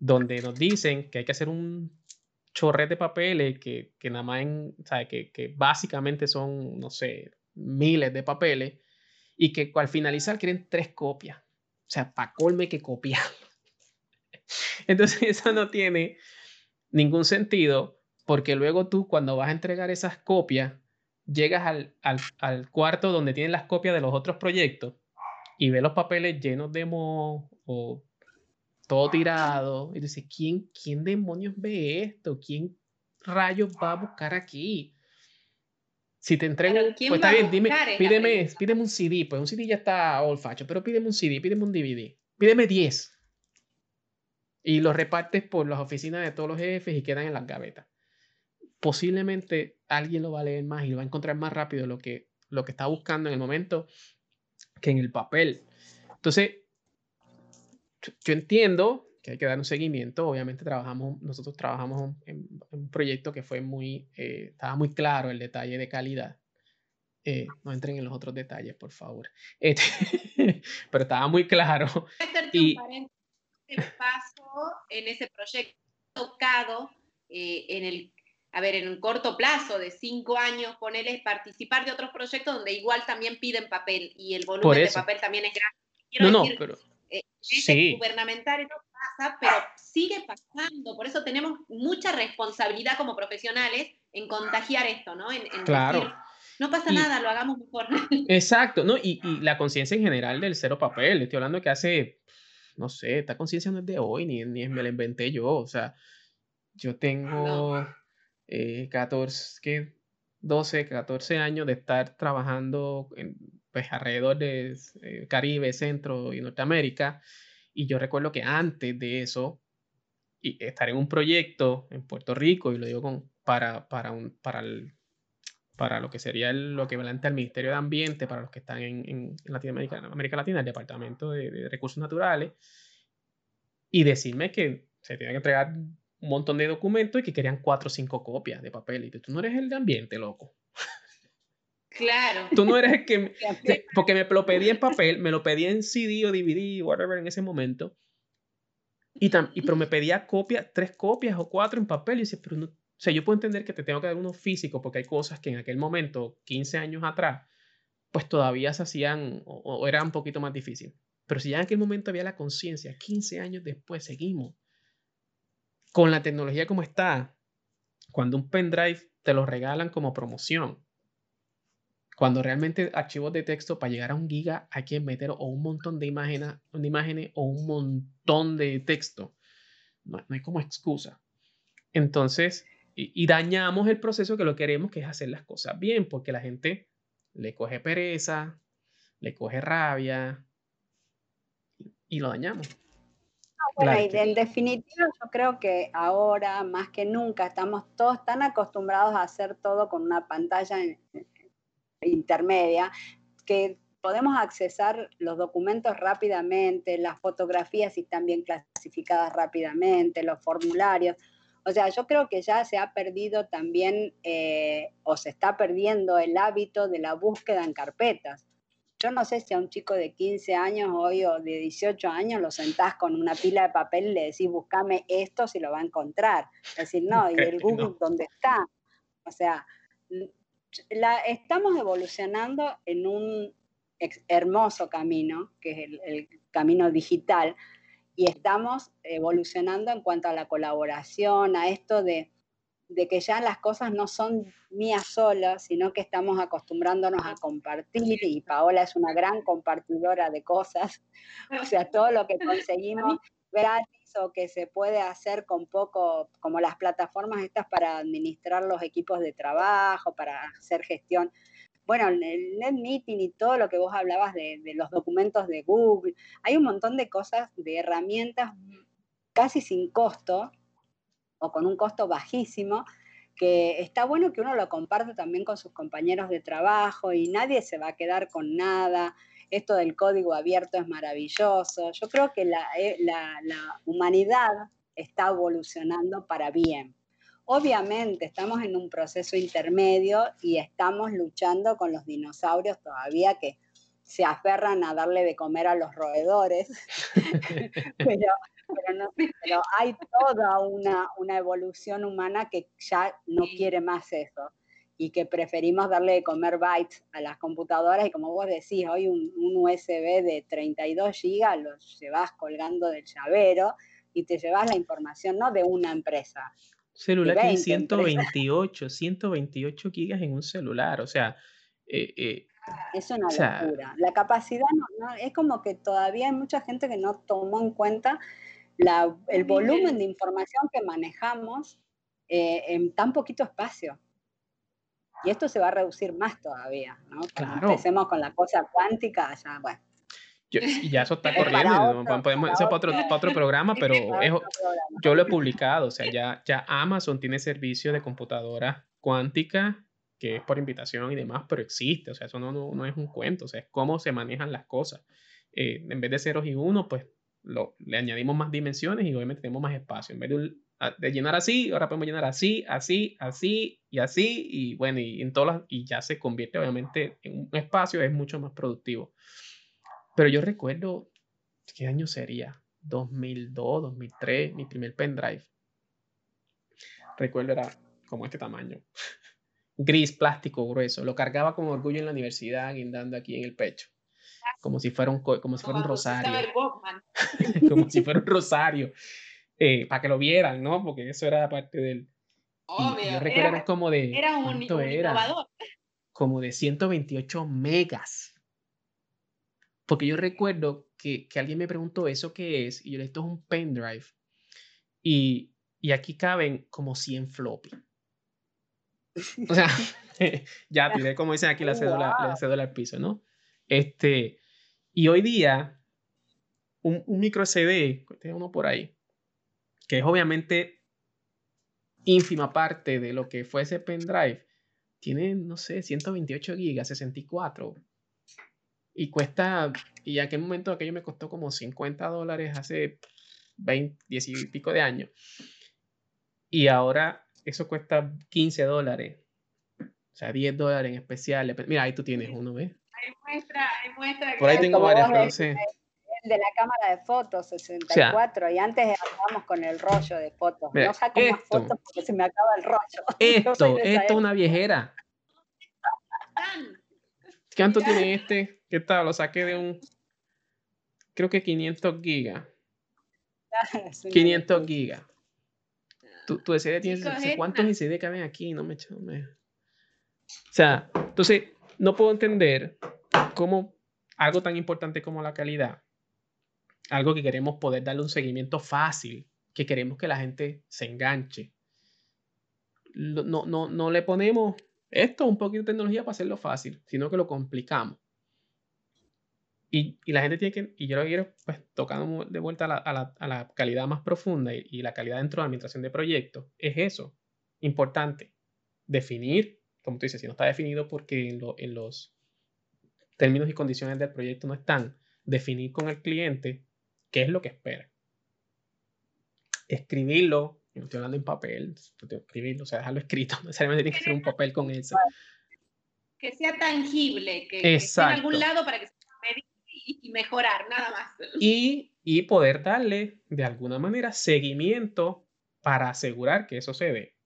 donde nos dicen que hay que hacer un chorret de papeles que, que nada más, en, Que, que básicamente son, no sé, miles de papeles y que al finalizar quieren tres copias. O sea, para colme que copiar. Entonces eso no tiene ningún sentido porque luego tú cuando vas a entregar esas copias, llegas al, cuarto donde tienen las copias de los otros proyectos y ves los papeles llenos de mo o todo tirado y dices, ¿quién, ¿quién demonios ve esto? ¿Quién rayos va a buscar aquí? Si te entrego, pues está bien, dime, pídeme, pídeme un CD, pues un CD ya está old fashion, pero pídeme un CD, pídeme un DVD, pídeme 10. Y los repartes por las oficinas de todos los jefes y quedan en las gavetas. Posiblemente alguien lo va a leer más y lo va a encontrar más rápido lo que, lo que está buscando en el momento que en el papel. Entonces, yo entiendo que hay que dar un seguimiento. Obviamente trabajamos, nosotros trabajamos en, un proyecto que fue muy, eh, estaba muy claro el detalle de calidad. Eh, no entren en los otros detalles, por favor. Este, pero estaba muy claro. Y, el paso en ese proyecto tocado eh, en el, a ver, en un corto plazo de cinco años, ponerles participar de otros proyectos donde igual también piden papel y el volumen de papel también es grande. no, no, pero sí. gubernamental no pasa, pero sigue pasando. Por eso tenemos mucha responsabilidad como profesionales en contagiar esto, ¿no? En, claro. no pasa nada, lo hagamos mejor. Exacto, ¿no? Y, y, la conciencia en general del cero papel. Estoy hablando que hace, no sé, esta conciencia no es de hoy, ni, ni me la inventé yo. O sea, yo tengo 14, eh, ¿qué? 12, 14 años de estar trabajando en, pues, alrededor de eh, Caribe, Centro y Norteamérica. Y yo recuerdo que antes de eso, y estar en un proyecto en Puerto Rico, y lo digo con, para, para, un, para, el, para lo que sería lo que equivalente al Ministerio de Ambiente, para los que están en, en, Latinoamérica, América Latina, el Departamento de, Recursos Naturales, y decirme que se tenía que entregar un montón de documentos y que querían cuatro o cinco copias de papel. Y tú no eres el de ambiente, loco. Claro. Tú no eres el que... porque me lo pedí en papel, me lo pedí en CD o DVD, whatever, en ese momento. Y, y pero me pedía copias, tres copias o cuatro en papel. Y dice, pero no... O sea, yo puedo entender que te tengo que dar uno físico porque hay cosas que en aquel momento, 15 años atrás, pues todavía se hacían o, o era un poquito más difícil. Pero si ya en aquel momento había la conciencia, 15 años después seguimos con la tecnología como está, cuando un pendrive te lo regalan como promoción, cuando realmente archivos de texto para llegar a un giga hay que meter o un montón de imágenes, de imágenes o un montón de texto. No, hay como excusa. Entonces, y, dañamos el proceso que lo queremos, que es hacer las cosas bien, porque la gente le coge pereza, le coge rabia y lo dañamos. Bueno, y en definitiva yo creo que ahora más que nunca estamos todos tan acostumbrados a hacer todo con una pantalla intermedia que podemos accesar los documentos rápidamente, las fotografías y están bien clasificadas rápidamente, los formularios. O sea, yo creo que ya se ha perdido también eh, o se está perdiendo el hábito de la búsqueda en carpetas. Yo no sé si a un chico de 15 años hoy o de 18 años lo sentás con una pila de papel y le decís, búscame esto si lo va a encontrar. Es decir, no, y el Google, ¿dónde está? O sea, la, estamos evolucionando en un hermoso camino, que es el, el camino digital, y estamos evolucionando en cuanto a la colaboración, a esto de de que ya las cosas no son mías solas, sino que estamos acostumbrándonos a compartir y Paola es una gran compartidora de cosas. O sea, todo lo que conseguimos gratis o que se puede hacer con poco, como las plataformas estas para administrar los equipos de trabajo, para hacer gestión. Bueno, el NetMeeting y todo lo que vos hablabas de, de los documentos de Google, hay un montón de cosas, de herramientas casi sin costo, o con un costo bajísimo, que está bueno que uno lo comparte también con sus compañeros de trabajo y nadie se va a quedar con nada. Esto del código abierto es maravilloso. Yo creo que la, eh, la, la humanidad está evolucionando para bien. Obviamente estamos en un proceso intermedio y estamos luchando con los dinosaurios todavía que se aferran a darle de comer a los roedores, pero pero, hay toda una, una, evolución humana que ya no quiere más eso y que preferimos darle de comer bytes a las computadoras y como vos decís, hoy un, un USB de 32 gigas lo llevas colgando del llavero y te llevas la información no de una empresa. Celular tiene 128, 128 gigas en un celular, o sea, eh, eh, es una locura. La capacidad no, es como que todavía hay mucha gente que no tomó en cuenta el volumen de información que manejamos eh, en tan poquito espacio. Y esto se va a reducir más todavía, ¿no? Cuando empecemos con la cosa cuántica, ya, bueno. y ya eso está corriendo, podemos hacer para otro, programa, pero yo lo he publicado, o sea, ya, ya Amazon tiene servicio de computadora cuántica que es por invitación y demás, pero existe, o sea, eso no, no, es un cuento, o sea, es cómo se manejan las cosas. Eh, en vez de ceros y unos, pues le añadimos más dimensiones y obviamente tenemos más espacio. En vez de, llenar así, ahora podemos llenar así, así, así y así. Y bueno, y, en todas y ya se convierte obviamente en un espacio, es mucho más productivo. Pero yo recuerdo, ¿qué año sería? 2002, 2003, mi primer pendrive. Recuerdo era como este tamaño. Gris, plástico, grueso. Lo cargaba con orgullo en la universidad, guindando aquí en el pecho como si fuera un, como si fuera un rosario. como si fuera un rosario. Eh, para que lo vieran, ¿no? Porque eso era parte del... Obvio. Yo recuerdo era, como de... Era un, innovador. Como de 128 megas. Porque yo recuerdo que, que, alguien me preguntó eso qué es, y yo le esto es un pendrive. Y, y aquí caben como 100 floppy. O sea, ya tiré, como dicen aquí, la cédula, la cédula al piso, ¿no? Este, y hoy día, un, un micro SD, tengo uno por ahí, que es obviamente ínfima parte de lo que fue ese pendrive, tiene, no sé, 128 gigas, 64. Y cuesta, y a qué momento aquello me costó como 50 dólares hace 20, 10 y pico de años. Y ahora eso cuesta 15 dólares. O sea, 10 dólares en especial. Mira, ahí tú tienes uno, ¿ves? Hay muestra, hay muestra. Por ahí tengo varias, pero no sé. De la cámara de fotos, 64, y antes andábamos con el rollo de fotos. no saco más fotos porque se me acaba el rollo. Esto, esto es una viejera. ¿Cuánto tiene este? ¿Qué tal? Lo saqué de un. Creo que 500 gigas. 500 gigas. Tu, tu SD tiene. ¿Cuántos SD caben aquí? No me, no me. O sea, entonces, no puedo entender cómo algo tan importante como la calidad, algo que queremos poder darle un seguimiento fácil, que queremos que la gente se enganche, no, no, no le ponemos esto, un poquito de tecnología para hacerlo fácil, sino que lo complicamos. Y, y, la gente tiene que, y yo lo quiero, pues, tocando de vuelta a la, a la, a la calidad más profunda y, y, la calidad dentro de la administración de proyectos, es eso, importante, definir, como tú dices, si no está definido porque en, lo, en los términos y condiciones del proyecto no están, definir con el cliente qué es lo que espera. Escribirlo no estoy hablando en papel, escribirlo, o sea, dejarlo escrito, no necesariamente tiene que ser un papel con eso. Que sea tangible, que, esté en algún lado para que se y mejorar, nada más. Y, y poder darle, de alguna manera, seguimiento para asegurar que eso se dé.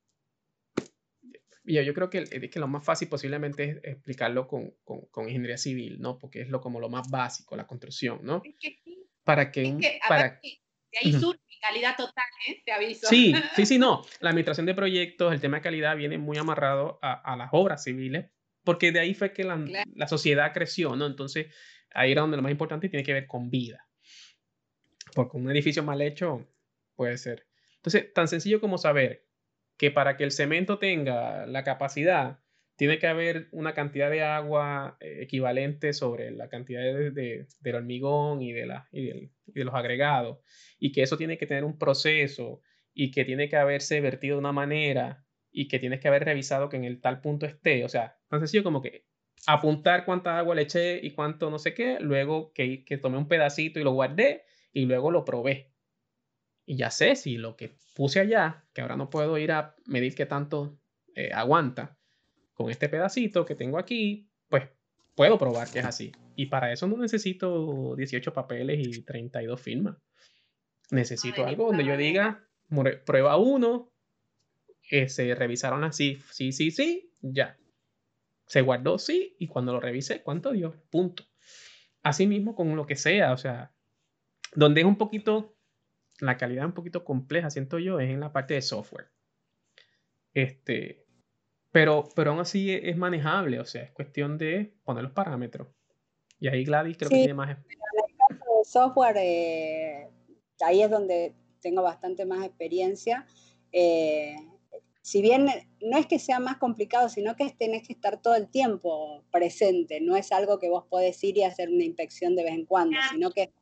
Yo, yo creo que, que, lo más fácil posiblemente es explicarlo con, con, con, ingeniería civil, ¿no? Porque es lo, como lo más básico, la construcción, ¿no? Para que... para, de ahí surge calidad total, ¿eh? te aviso. Sí, sí, sí, no. La administración de proyectos, el tema de calidad viene muy amarrado a, a las obras civiles, porque de ahí fue que la, la, sociedad creció, ¿no? Entonces, ahí era donde lo más importante tiene que ver con vida. Porque un edificio mal hecho puede ser. Entonces, tan sencillo como saber que para que el cemento tenga la capacidad tiene que haber una cantidad de agua eh, equivalente sobre la cantidad de, del hormigón y de, la, y, de los agregados, y que eso tiene que tener un proceso, y que tiene que haberse vertido de una manera, y que tienes que haber revisado que en el tal punto esté. O sea, tan sencillo como que apuntar cuánta agua le eché y cuánto no sé qué, luego que, que tomé un pedacito y lo guardé, y luego lo probé. Y ya sé si lo que puse allá, que ahora no puedo ir a medir qué tanto eh, aguanta, con este pedacito que tengo aquí, pues puedo probar que es así. Y para eso no necesito 18 papeles y 32 firmas. Necesito algo donde yo diga, prueba 1, eh, se revisaron así, sí, sí, sí, ya. Se guardó, sí, y cuando lo revisé, ¿cuánto dio? Punto. Así mismo con lo que sea, o sea, donde es un poquito, la calidad un poquito compleja, siento yo, es en la parte de software. Este, pero, pero aún así e, es manejable, o sea, es cuestión de poner los parámetros. Y ahí Gladys creo que tiene más... En el caso de software, eh, ahí es donde tengo bastante más experiencia. Eh, si bien no es que sea más complicado, sino que tenés que estar todo el tiempo presente, no es algo que vos podés ir y hacer una inspección de vez en cuando, sino que,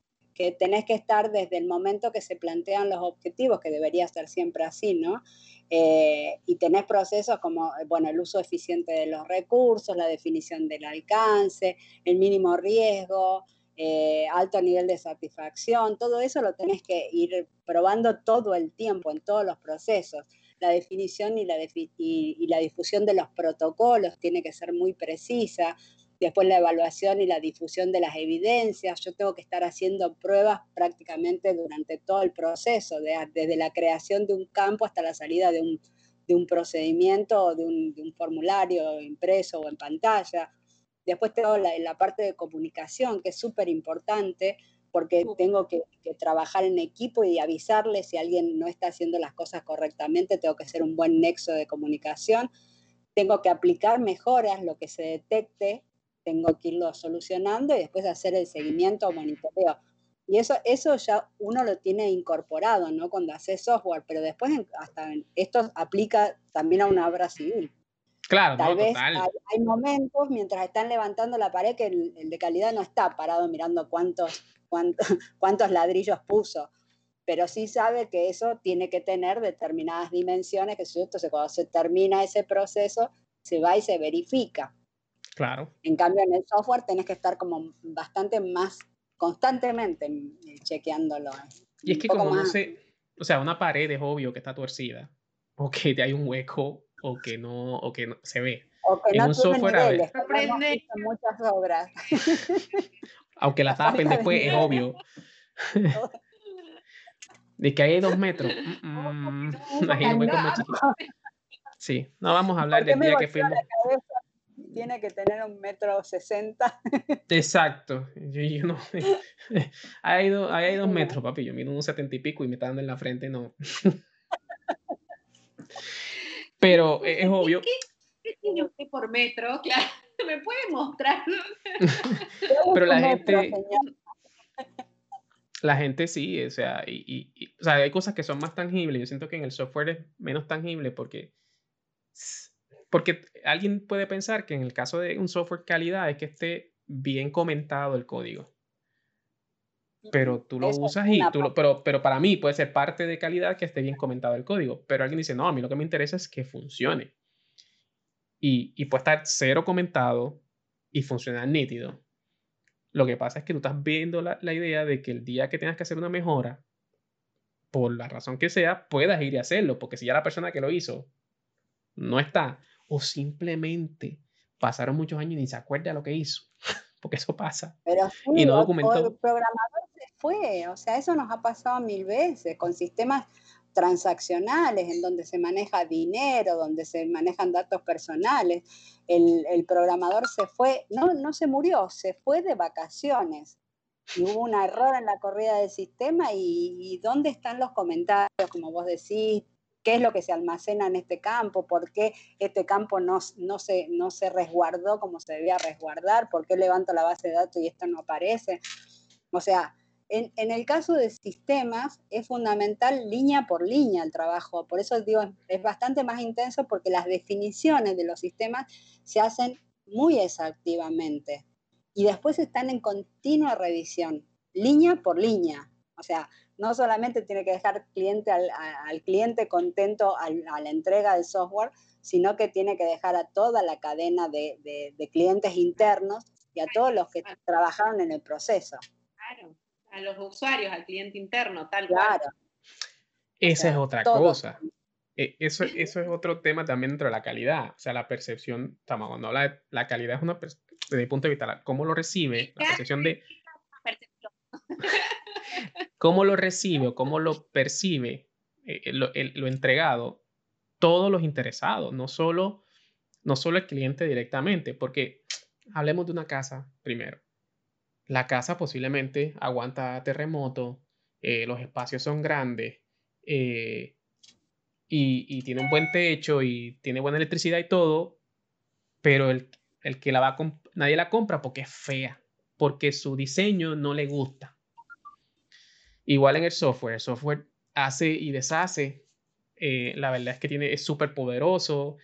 que tenés que estar desde el momento que se plantean los objetivos, que debería ser siempre así, ¿no? Eh, y tenés procesos como, bueno, el uso eficiente de los recursos, la definición del alcance, el mínimo riesgo, eh, alto nivel de satisfacción, todo eso lo tenés que ir probando todo el tiempo en todos los procesos. La definición y la, y la difusión de los protocolos tiene que ser muy precisa después la evaluación y la difusión de las evidencias. Yo tengo que estar haciendo pruebas prácticamente durante todo el proceso, desde la creación de un campo hasta la salida de un, de un procedimiento o de un, de un, formulario impreso o en pantalla. Después tengo la, la parte de comunicación, que es súper importante, porque tengo que, que, trabajar en equipo y avisarle si alguien no está haciendo las cosas correctamente, tengo que ser un buen nexo de comunicación, tengo que aplicar mejoras, lo que se detecte tengo que irlo solucionando y después hacer el seguimiento o monitoreo. Y eso, eso ya uno lo tiene incorporado, ¿no? Cuando hace software, pero después hasta esto aplica también a una obra civil. Claro, Tal vez hay, momentos mientras están levantando la pared que el, de calidad no está parado mirando cuántos, cuántos, cuántos ladrillos puso, pero sí sabe que eso tiene que tener determinadas dimensiones, que entonces cuando se termina ese proceso, se va y se verifica. Claro. En cambio, en el software tenés que estar como bastante más constantemente eh, chequeándolo. Y es que como no sé, o sea, una pared es obvio que está torcida, o que hay un hueco, o que no, o que no se ve. O en un software a ver. muchas obras. Aunque la tapen después, es obvio. De que hay dos metros. Mm, mm, sí, no vamos a hablar del día que fuimos. Tiene que tener un metro sesenta. Exacto. Yo, no. hay, dos, hay dos metros, papi. Yo mido un setenta y pico y me está dando en la frente, no. Pero es obvio. ¿Qué, tiene usted por metro? Claro, me puede mostrar. Pero la gente. La gente sí, o sea, y, o sea, hay cosas que son más tangibles. Yo siento que en el software es menos tangible porque, porque alguien puede pensar que en el caso de un software calidad es que esté bien comentado el código. Pero tú lo usas y tú lo, pero, pero para mí puede ser parte de calidad que esté bien comentado el código. Pero alguien dice, no, a mí lo que me interesa es que funcione. Y, y puede estar cero comentado y funcionar nítido lo que pasa es que tú estás viendo la, idea de que el día que tengas que hacer una mejora, por la razón que sea, puedas ir y hacerlo, porque si ya la persona que lo hizo no está, o simplemente pasaron muchos años y ni se acuerda lo que hizo, porque eso pasa. Pero y no documentó. el programador se fue, o sea, eso nos ha pasado mil veces con sistemas transaccionales, en donde se maneja dinero, donde se manejan datos personales. El, programador se fue, no, no se murió, se fue de vacaciones. Y hubo un error en la corrida del sistema y, dónde están los comentarios, como vos decís, qué es lo que se almacena en este campo, por qué este campo no, no, se, no se resguardó como se debía resguardar, por qué levanto la base de datos y esto no aparece. O sea, en, el caso de sistemas es fundamental línea por línea el trabajo, por eso digo, es, bastante más intenso porque las definiciones de los sistemas se hacen muy exhaustivamente y después están en continua revisión, línea por línea. O sea, no solamente tiene que dejar cliente al, cliente contento a la entrega del software, sino que tiene que dejar a toda la cadena de, de clientes internos y a todos los que trabajaron en el proceso. Claro a los usuarios, al cliente interno, tal cual. Esa es otra cosa. E, eso, eso es otro tema también dentro de la calidad. O sea, la percepción, estamos cuando habla de la calidad es una, desde mi punto de vista, cómo lo recibe, la percepción de... cómo lo recibe o cómo lo percibe eh, lo, lo, entregado, todos los interesados, no solo, no solo el cliente directamente, porque hablemos de una casa primero. La casa posiblemente aguanta terremoto, eh, los espacios son grandes eh, y, tiene un buen techo y tiene buena electricidad y todo, pero el, que la va nadie la compra porque es fea, porque su diseño no le gusta. Igual en el software, el software hace y deshace. Eh, la verdad es que tiene, es súper poderoso,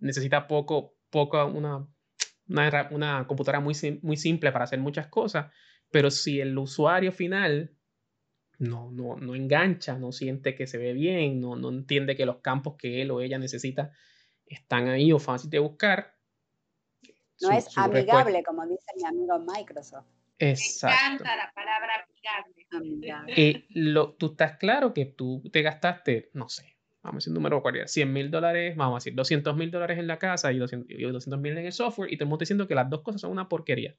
necesita poco, poco, una una, computadora muy, muy simple para hacer muchas cosas, pero si el usuario final no, no, no engancha, no siente que se ve bien, no, no entiende que los campos que él o ella necesita están ahí o fácil de buscar. No es amigable, como dice mi amigo Microsoft. Exacto. Me encanta la palabra amigable. Eh, lo, tú estás claro que tú te gastaste, no sé, vamos a decir un número cualquiera, 100 mil dólares, vamos a decir 200 mil dólares en la casa y 200 mil en el software y te estamos diciendo que las dos cosas son una porquería.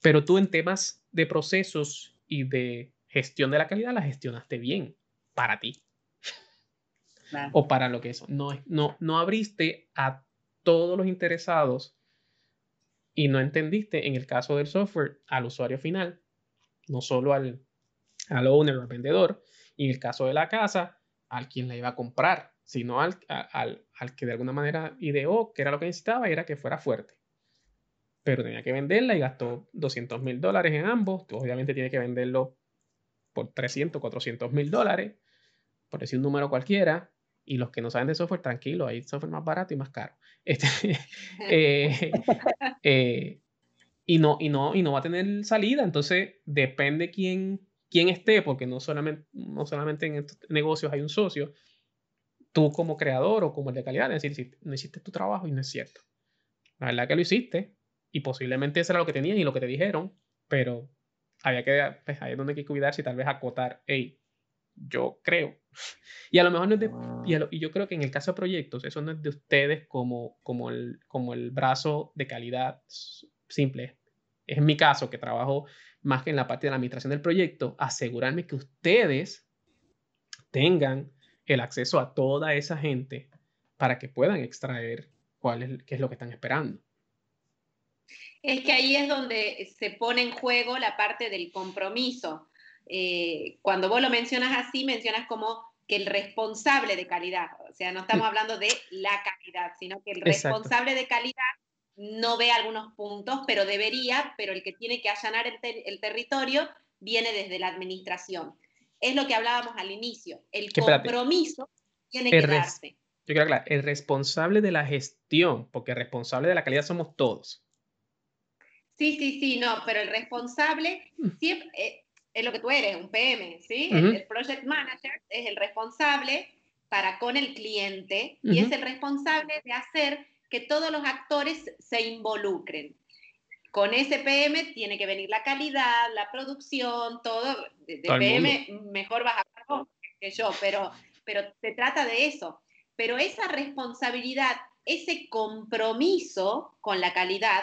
Pero tú en temas de procesos y de gestión de la calidad la gestionaste bien para ti. O para lo que es. No, no, no abriste a todos los interesados y no entendiste en el caso del software al usuario final, no solo al, al owner o al vendedor, y en el caso de la casa, al quien la iba a comprar, sino al, al, al, que de alguna manera ideó que era lo que necesitaba y era que fuera fuerte. Pero tenía que venderla y gastó 200 mil dólares en ambos. obviamente tiene que venderlo por 300, 400 mil dólares, por decir un número cualquiera. Y los que no saben de software, tranquilo, hay software más barato y más caro. Este, eh, eh, y, no, y, no, y no va a tener salida. Entonces, depende quién, quién esté, porque no solamente, no solamente en estos negocios hay un socio, tú como creador o como el de calidad, es decir, no hiciste tu trabajo y no es cierto. La verdad que lo hiciste y posiblemente eso era lo que tenían y lo que te dijeron, pero había que, pues, ahí es donde hay que cuidar si tal vez acotar, hey, yo creo. Y a lo mejor no es de, y, yo creo que en el caso de proyectos, eso no es de ustedes como, como, el, como el brazo de calidad simple. Es en mi caso, que trabajo más que en la parte de la administración del proyecto, asegurarme que ustedes tengan el acceso a toda esa gente para que puedan extraer cuál es, qué es lo que están esperando. Es que ahí es donde se pone en juego la parte del compromiso. Eh, cuando vos lo mencionas así, mencionas como que el responsable de calidad, o sea, no estamos hablando de la calidad, sino que el responsable de calidad no ve algunos puntos, pero debería, pero el que tiene que allanar el, territorio viene desde la administración. Es lo que hablábamos al inicio, el compromiso tiene que darse. Yo quiero aclarar, el responsable de la gestión, porque el responsable de la calidad somos todos. Sí, sí, sí, no, pero el responsable mm. siempre, eh, es lo que tú eres, un PM, ¿sí? el, project manager es el responsable para con el cliente y es el responsable de hacer que todos los actores se involucren. Con ese PM tiene que venir la calidad, la producción, todo. De, PM mejor vas a vos que yo, pero, pero se trata de eso. Pero esa responsabilidad, ese compromiso con la calidad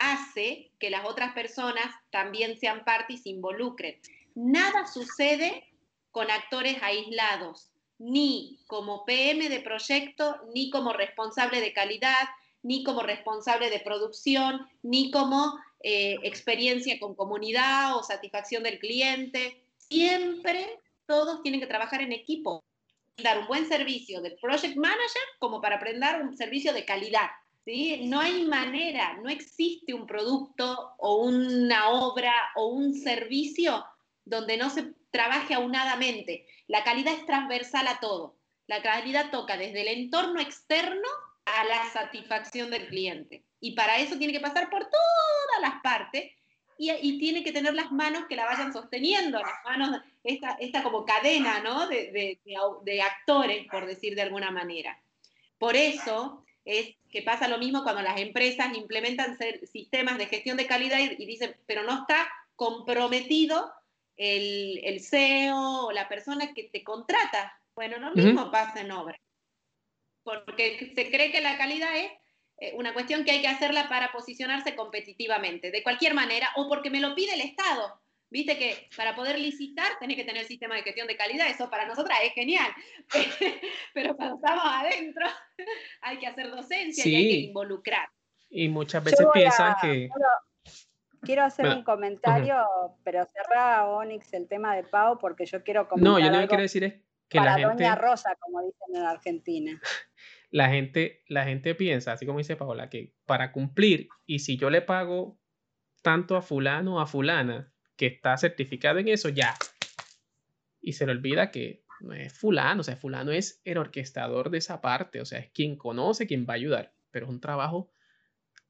hace que las otras personas también sean parte y se involucren. Nada sucede con actores aislados, ni como PM de proyecto, ni como responsable de calidad, ni como responsable de producción, ni como eh, experiencia con comunidad o satisfacción del cliente. Siempre todos tienen que trabajar en equipo, dar un buen servicio de project manager como para aprender un servicio de calidad. No hay manera, no existe un producto o una obra o un servicio donde no se trabaje aunadamente. La calidad es transversal a todo. La calidad toca desde el entorno externo a la satisfacción del cliente. Y para eso tiene que pasar por todas las partes y, tiene que tener las manos que la vayan sosteniendo, las manos, esta, esta como cadena ¿no? de, de actores, por decir de alguna manera. Por eso es que pasa lo mismo cuando las empresas implementan sistemas de gestión de calidad y, dicen, pero no está comprometido el, el, CEO o la persona que te contrata. Bueno, lo mismo pasa en obra. Porque se cree que la calidad es eh, una cuestión que hay que hacerla para posicionarse competitivamente, de cualquier manera, o porque me lo pide el Estado. Viste que para poder licitar tenés que tener sistema de gestión de calidad, eso para nosotras es genial, pero cuando estamos adentro hay que hacer docencia y hay que involucrar. Y muchas veces piensan que... Quiero, hacer un comentario, pero cerrar Onix el tema de Pau porque yo quiero comentar No, yo lo que quiero decir es que para la gente... Doña Rosa, como dicen en Argentina. La gente, la gente piensa, así como dice Paola, que para cumplir, y si yo le pago tanto a fulano o a fulana, que está certificado en eso, ya. Y se le olvida que no es fulano, o sea, fulano es el orquestador de esa parte, o sea, es quien conoce, quien va a ayudar, pero es un trabajo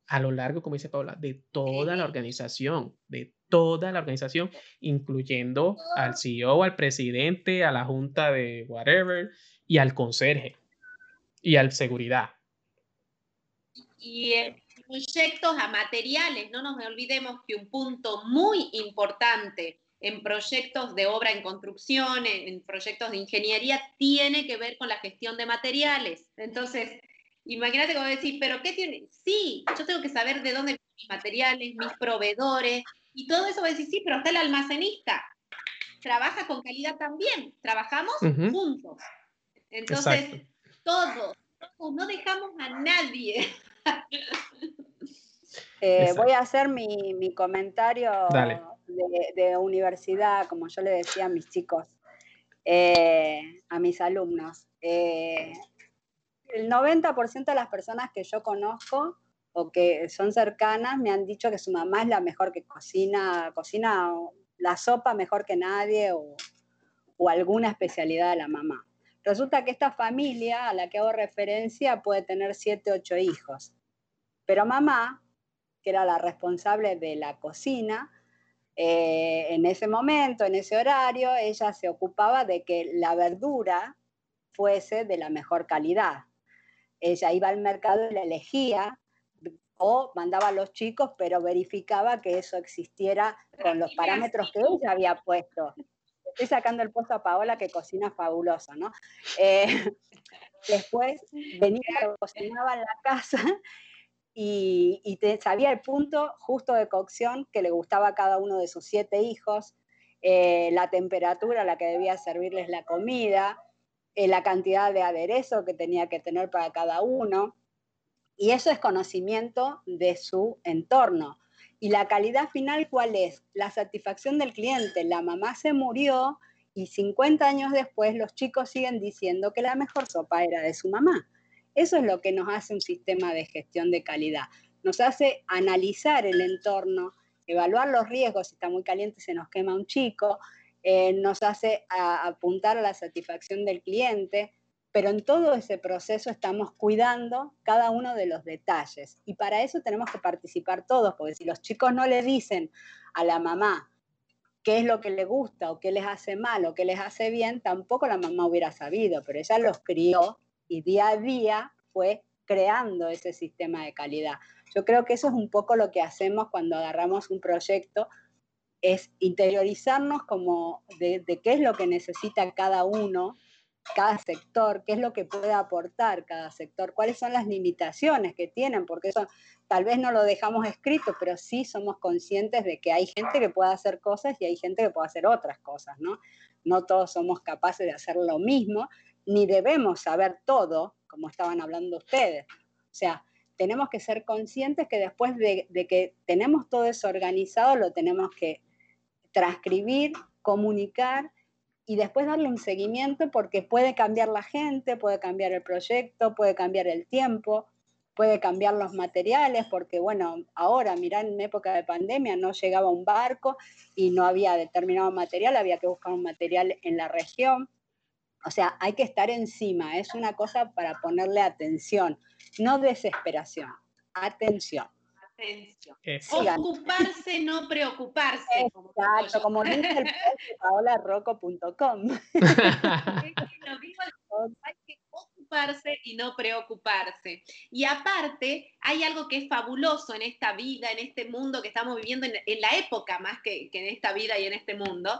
a lo largo, como dice Paula, de toda la organización, de toda la organización, incluyendo al CEO, al presidente, a la junta de whatever y al conserje y al seguridad. Y proyectos a materiales. No nos olvidemos que un punto muy importante en proyectos de obra en construcción, en, proyectos de ingeniería, tiene que ver con la gestión de materiales. Entonces, imagínate como decir, pero ¿qué tiene? Sí, yo tengo que saber de dónde vienen mis materiales, mis proveedores, y todo eso va a decir, sí, pero está el almacenista. Trabaja con calidad también, trabajamos juntos. Entonces, todos, todos, no dejamos a nadie. Eh, voy a hacer mi, comentario de, universidad, como yo le decía a mis chicos, eh, a mis alumnos. Eh, el 90% de las personas que yo conozco o que son cercanas me han dicho que su mamá es la mejor que cocina, cocina la sopa mejor que nadie o, o alguna especialidad de la mamá. Resulta que esta familia a la que hago referencia puede tener 7, 8 hijos, pero mamá que era la responsable de la cocina, eh, en ese momento, en ese horario, ella se ocupaba de que la verdura fuese de la mejor calidad. Ella iba al mercado y la elegía o mandaba a los chicos, pero verificaba que eso existiera con los parámetros que ella había puesto. Estoy sacando el puesto a Paola que cocina fabuloso, ¿no? Eh, después venía, cocinaba en la casa y, sabía el punto justo de cocción que le gustaba a cada uno de sus siete hijos, eh, la temperatura a la que debía servirles la comida, eh, la cantidad de aderezo que tenía que tener para cada uno. Y eso es conocimiento de su entorno. Y la calidad final, ¿cuál es? La satisfacción del cliente. La mamá se murió y 50 años después los chicos siguen diciendo que la mejor sopa era de su mamá. Eso es lo que nos hace un sistema de gestión de calidad. Nos hace analizar el entorno, evaluar los riesgos, si está muy caliente se nos quema un chico, eh, nos hace apuntar a la satisfacción del cliente, pero en todo ese proceso estamos cuidando cada uno de los detalles. Y para eso tenemos que participar todos, porque si los chicos no le dicen a la mamá qué es lo que le gusta o qué les hace mal o qué les hace bien, tampoco la mamá hubiera sabido, pero ella los crió y día a día fue creando ese sistema de calidad. Yo creo que eso es un poco lo que hacemos cuando agarramos un proyecto, es interiorizarnos como de, qué es lo que necesita cada uno, cada sector, qué es lo que puede aportar cada sector, cuáles son las limitaciones que tienen, porque eso tal vez no lo dejamos escrito, pero sí somos conscientes de que hay gente que puede hacer cosas y hay gente que puede hacer otras cosas, ¿no? No todos somos capaces de hacer lo mismo ni debemos saber todo, como estaban hablando ustedes. O sea, tenemos que ser conscientes que después de, que tenemos todo eso organizado, lo tenemos que transcribir, comunicar y después darle un seguimiento porque puede cambiar la gente, puede cambiar el proyecto, puede cambiar el tiempo, puede cambiar los materiales, porque bueno, ahora, mirá, en época de pandemia no llegaba un barco y no había determinado material, había que buscar un material en la región. O sea, hay que estar encima, es una cosa para ponerle atención, no desesperación, atención. Atención. Ocuparse, no preocuparse. Exacto, como, dice el paolarroco.com. hay que ocuparse y no preocuparse. Y aparte, hay algo que es fabuloso en esta vida, en este mundo que estamos viviendo, en, la época más que, que en esta vida y en este mundo,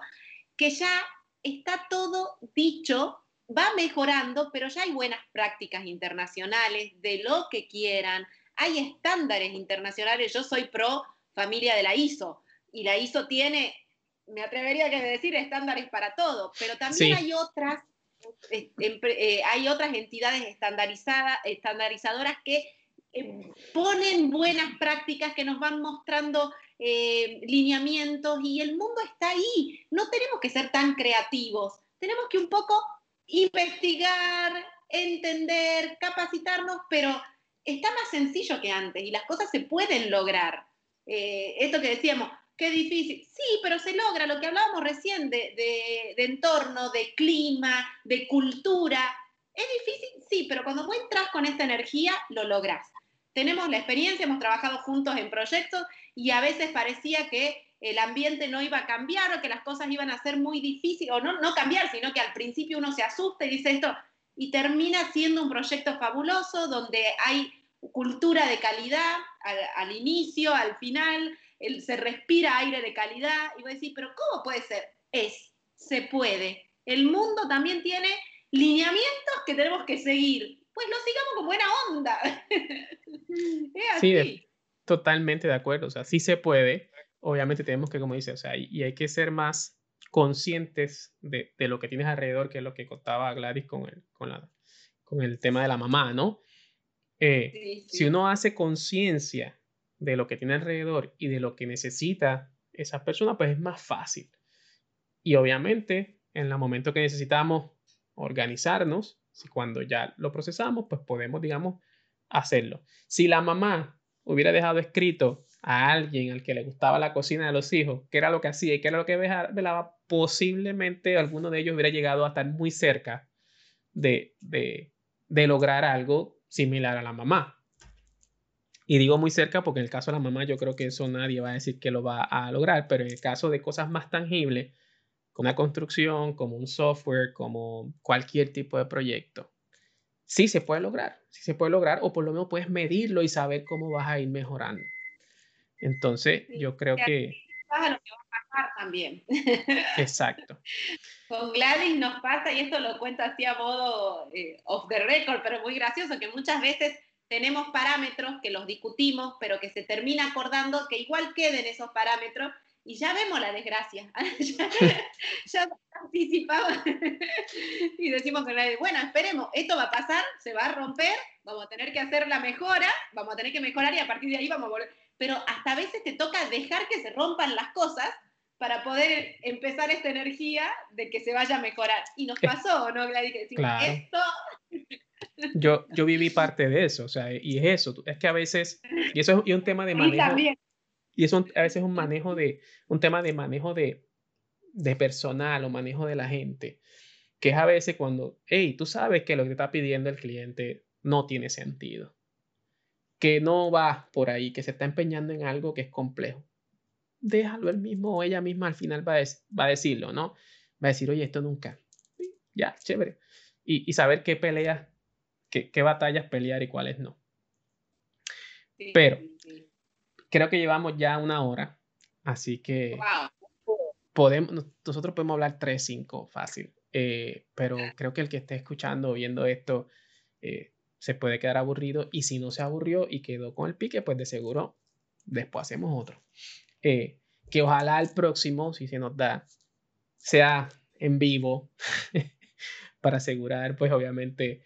que ya está todo dicho, va mejorando, pero ya hay buenas prácticas internacionales de lo que quieran, hay estándares internacionales, yo soy pro familia de la ISO, y la ISO tiene, me atrevería a decir, estándares para todo, pero también hay otras eh, eh, hay otras entidades estandarizadas, estandarizadoras que eh, ponen buenas prácticas, que nos van mostrando eh, lineamientos y el mundo está ahí. No tenemos que ser tan creativos, tenemos que un poco investigar, entender, capacitarnos, pero está más sencillo que antes y las cosas se pueden lograr. Eh, esto que decíamos, qué difícil. Sí, pero se logra lo que hablábamos recién de, de, entorno, de clima, de cultura. Es difícil, sí, pero cuando vos entras con esta energía, lo lográs. Tenemos la experiencia, hemos trabajado juntos en proyectos y a veces parecía que el ambiente no iba a cambiar o que las cosas iban a ser muy difíciles, o no, no cambiar, sino que al principio uno se asusta y dice esto, y termina siendo un proyecto fabuloso donde hay cultura de calidad al, inicio, al final, se respira aire de calidad, y voy a decir, pero ¿cómo puede ser? Es, se puede. El mundo también tiene lineamientos que tenemos que seguir. Pues lo sigamos con buena onda. es así. Totalmente de acuerdo, o sea, sí se puede, obviamente tenemos que, como dice, o sea, y hay que ser más conscientes de, lo que tienes alrededor, que es lo que contaba Gladys con el, con la, con el tema de la mamá, ¿no? Eh, si uno hace conciencia de lo que tiene alrededor y de lo que necesita esa persona, pues es más fácil. Y obviamente, en el momento que necesitamos organizarnos, si cuando ya lo procesamos, pues podemos, digamos, hacerlo. Si la mamá hubiera dejado escrito a alguien al que le gustaba la cocina de los hijos, qué era lo que hacía y qué era lo que velaba, posiblemente alguno de ellos hubiera llegado a estar muy cerca de, de, de lograr algo similar a la mamá. Y digo muy cerca porque en el caso de la mamá yo creo que eso nadie va a decir que lo va a lograr, pero en el caso de cosas más tangibles, como una construcción, como un software, como cualquier tipo de proyecto, sí se puede lograr, sí se puede lograr, o por lo menos puedes medirlo y saber cómo vas a ir mejorando. Entonces, yo creo que... Vas a lo que vas trabajar también. Exacto. Con Gladys nos pasa, y esto lo cuento así a modo eh, off the record, pero muy gracioso, que muchas veces tenemos parámetros que los discutimos, pero que se termina acordando que igual queden esos parámetros y ya vemos la desgracia. ya, anticipamos y decimos que, bueno, esperemos, esto va a pasar, se va a romper, vamos a tener que hacer la mejora, vamos a tener que mejorar y a partir de ahí vamos a volver. Pero hasta a veces te toca dejar que se rompan las cosas para poder empezar esta energía de que se vaya a mejorar. Y nos pasó, ¿no, Gladys? Decimos, esto... Yo, yo viví parte de eso, o sea, y es eso, es que a veces, y eso es un tema de manejo, y eso a veces es un manejo de, un tema de manejo de, de personal o manejo de la gente, que es a veces cuando, hey, tú sabes que lo que te está pidiendo el cliente no tiene sentido, que no va por ahí, que se está empeñando en algo que es complejo. Déjalo él mismo o ella misma al final va a, va a decirlo, ¿no? Va a decir, oye, esto nunca. Ya, chévere. Y, y saber qué peleas, qué, qué, batallas pelear y cuáles no. Pero creo que llevamos ya una hora, así que podemos, nosotros podemos hablar 3, 5 fácil, eh, pero creo que el que esté escuchando o viendo esto eh, se puede quedar aburrido y si no se aburrió y quedó con el pique, pues de seguro después hacemos otro. Eh, que ojalá el próximo, si se nos da, sea en vivo para asegurar, pues obviamente,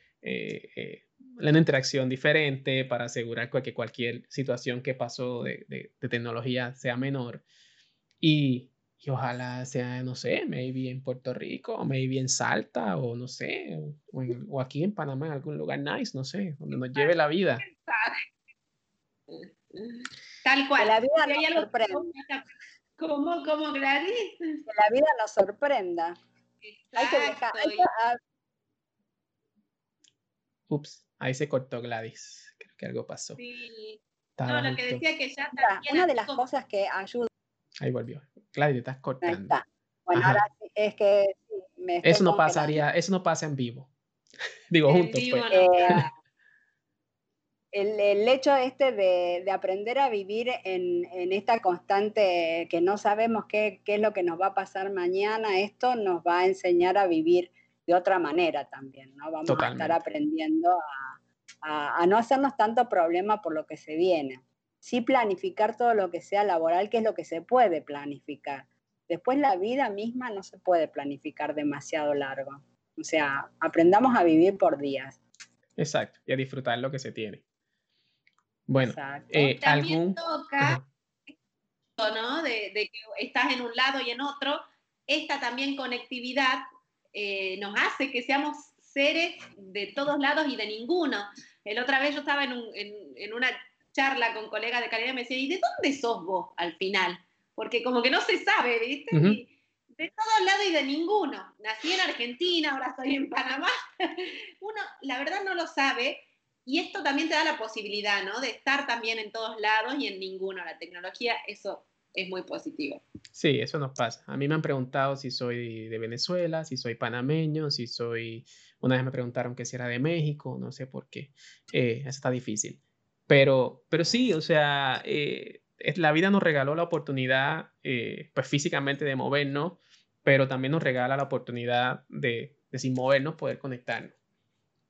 una interacción diferente para asegurar que cualquier situación que pasó de, de, tecnología sea menor. Y, y, ojalá sea, no sé, maybe en Puerto Rico, maybe en Salta, o no sé, o, o, aquí en Panamá, en algún lugar nice, no sé, donde nos lleve la vida. Tal cual. la vida nos sorprenda. ¿Cómo, cómo, Gladys? Que la vida nos sorprenda. Hay que dejar, Ups. Ahí se cortó Gladys. Creo que algo pasó. Sí. no, lo que decía que ya Una de las cosas que ayuda. Ahí volvió. Gladys, te estás cortando. Ahí está. Bueno, ahora sí, es que me Eso no pasaría, eso no pasa en vivo. Digo, juntos. pues. Eh, el, el, hecho este de, de aprender a vivir en, en, esta constante que no sabemos qué, qué, es lo que nos va a pasar mañana, esto nos va a enseñar a vivir de otra manera también, ¿no? Vamos a estar aprendiendo a, a, no hacernos tanto problema por lo que se viene. Sí planificar todo lo que sea laboral, que es lo que se puede planificar. Después la vida misma no se puede planificar demasiado largo. O sea, aprendamos a vivir por días. Exacto, y a disfrutar lo que se tiene. Bueno, eh, también toca, ¿no? De, de que estás en un lado y en otro, esta también conectividad eh, nos hace que seamos seres de todos lados y de ninguno. El otra vez yo estaba en, una charla con colegas de calidad y me decía, ¿y de dónde sos vos al final? Porque como que no se sabe, ¿viste? de todos lados y de ninguno. Nací en Argentina, ahora estoy en Panamá. Uno, la verdad, no lo sabe. Y esto también te da la posibilidad, ¿no? De estar también en todos lados y en ninguno. La tecnología, eso es muy positivo. Sí, eso nos pasa. A mí me han preguntado si soy de Venezuela, si soy panameño, si soy... Una vez me preguntaron que si era de México, no sé por qué. Eh, eso está difícil. Pero, pero sí, o sea, eh, la vida nos regaló la oportunidad, eh, pues físicamente de movernos, pero también nos regala la oportunidad de, de sin movernos, poder conectarnos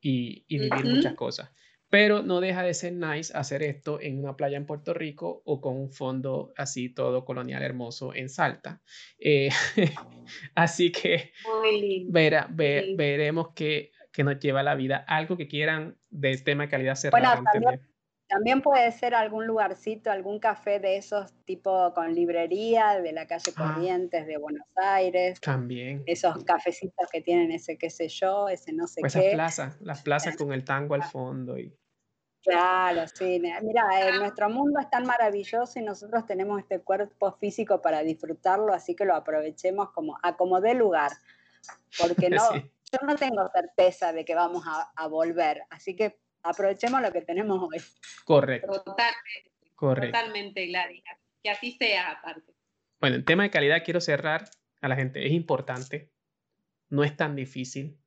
y, y vivir muchas cosas pero no deja de ser nice hacer esto en una playa en Puerto Rico o con un fondo así todo colonial hermoso en Salta. Eh, así que veremos qué, nos lleva la vida. Algo que quieran de tema de calidad cerrada. Bueno, también, puede ser algún lugarcito, algún café de esos tipo con librería de la calle ah. Corrientes de Buenos Aires. También. Esos cafecitos que tienen ese qué sé yo, ese no sé pues qué. Esas plazas, las plazas con el tango al fondo y Claro, sí. Mira, eh, nuestro mundo es tan maravilloso y nosotros tenemos este cuerpo físico para disfrutarlo, así que lo aprovechemos como a como dé lugar, porque no, yo no tengo certeza de que vamos a, volver, así que aprovechemos lo que tenemos hoy. Correcto. Totalmente, Correcto. totalmente, Gladys. Que así sea, aparte. Bueno, en tema de calidad quiero cerrar a la gente. Es importante, no es tan difícil,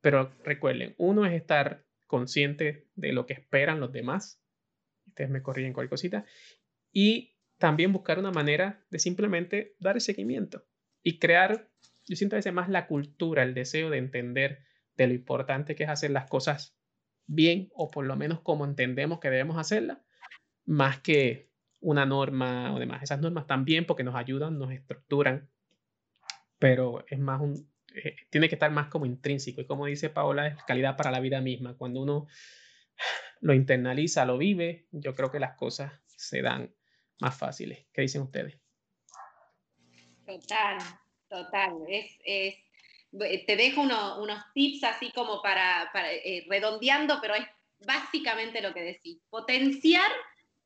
pero recuerden, uno es estar consciente de lo que esperan los demás. Ustedes me corrigen cualquier cosita. Y también buscar una manera de simplemente dar el seguimiento y crear, yo siento a veces más la cultura, el deseo de entender de lo importante que es hacer las cosas bien o por lo menos como entendemos que debemos hacerlas, más que una norma o demás. Esas normas también porque nos ayudan, nos estructuran, pero es más un, eh, tiene que estar más como intrínseco y como dice Paola, es calidad para la vida misma. Cuando uno lo internaliza, lo vive, yo creo que las cosas se dan más fáciles. ¿Qué dicen ustedes? Total, total. Es, es te dejo unos tips así como para, eh, redondeando, pero es básicamente lo que decís. Potenciar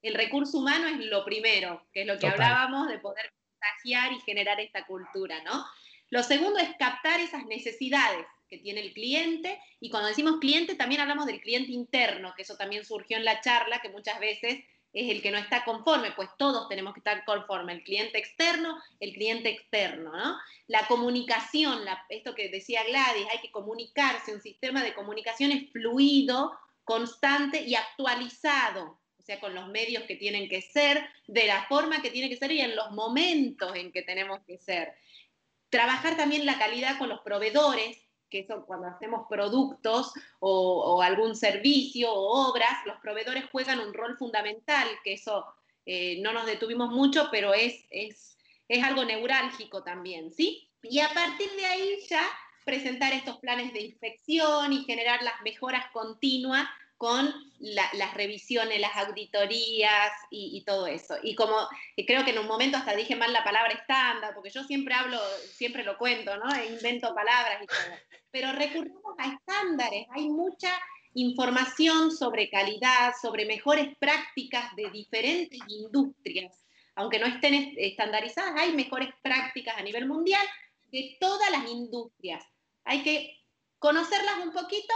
el recurso humano es lo primero, que es lo que hablábamos de poder contagiar y generar esta cultura, ¿no? Lo segundo es captar esas necesidades que tiene el cliente y cuando decimos cliente también hablamos del cliente interno, que eso también surgió en la charla, que muchas veces es el que no está conforme, pues todos tenemos que estar conforme, el cliente externo, el cliente externo, ¿no? La comunicación, esto que decía Gladys, hay que comunicarse, un sistema de comunicación es fluido, constante y actualizado, o sea, con los medios que tienen que ser, de la forma que tiene que ser y en los momentos en que tenemos que ser. Trabajar también la calidad con los proveedores, que eso cuando hacemos productos o, algún servicio o obras, los proveedores juegan un rol fundamental, que eso eh, no nos detuvimos mucho, pero es, es, es algo neurálgico también, ¿sí? Y a partir de ahí ya presentar estos planes de inspección y generar las mejoras continuas con las revisiones, las auditorías y, todo eso. Y como creo que en un momento hasta dije mal la palabra estándar, porque yo siempre hablo, siempre lo cuento, ¿no? E invento palabras y todo. Pero recurrimos a estándares, hay mucha información sobre calidad, sobre mejores prácticas de diferentes industrias. Aunque no estén estandarizadas, hay mejores prácticas a nivel mundial de todas las industrias. Hay que conocerlas un poquito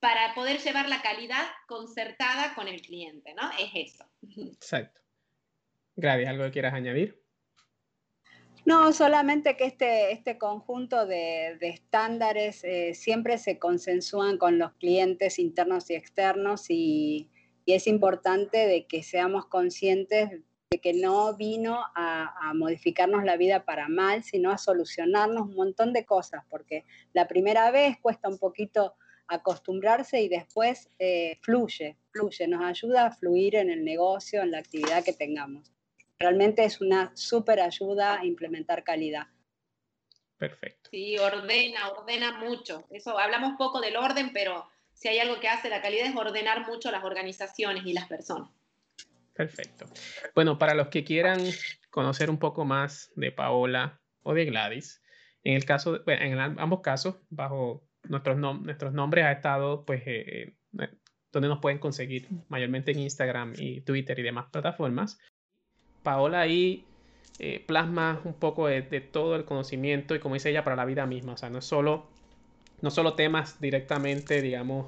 para poder llevar la calidad concertada con el cliente, ¿no? Es eso. Exacto. Gladys, ¿algo que quieras añadir? No, solamente que este, este conjunto de, estándares eh, siempre se consensúan con los clientes internos y externos y, es importante de que seamos conscientes de que no vino a, a, modificarnos la vida para mal, sino a solucionarnos un montón de cosas, porque la primera vez cuesta un poquito acostumbrarse y después eh, fluye, fluye, nos ayuda a fluir en el negocio, en la actividad que tengamos. Realmente es una súper ayuda a implementar calidad. Perfecto. Sí, ordena, ordena mucho. Eso, hablamos poco del orden, pero si hay algo que hace la calidad es ordenar mucho las organizaciones y las personas. Perfecto. Bueno, para los que quieran conocer un poco más de Paola o de Gladys, en el caso, en ambos casos, bajo nuestros, nuestros nombres ha estado, pues, eh, eh, donde nos pueden conseguir, mayormente en Instagram y Twitter y demás plataformas. Paola ahí eh, plasma un poco de, todo el conocimiento y como dice ella, para la vida misma. O sea, no es solo, no solo temas directamente, digamos,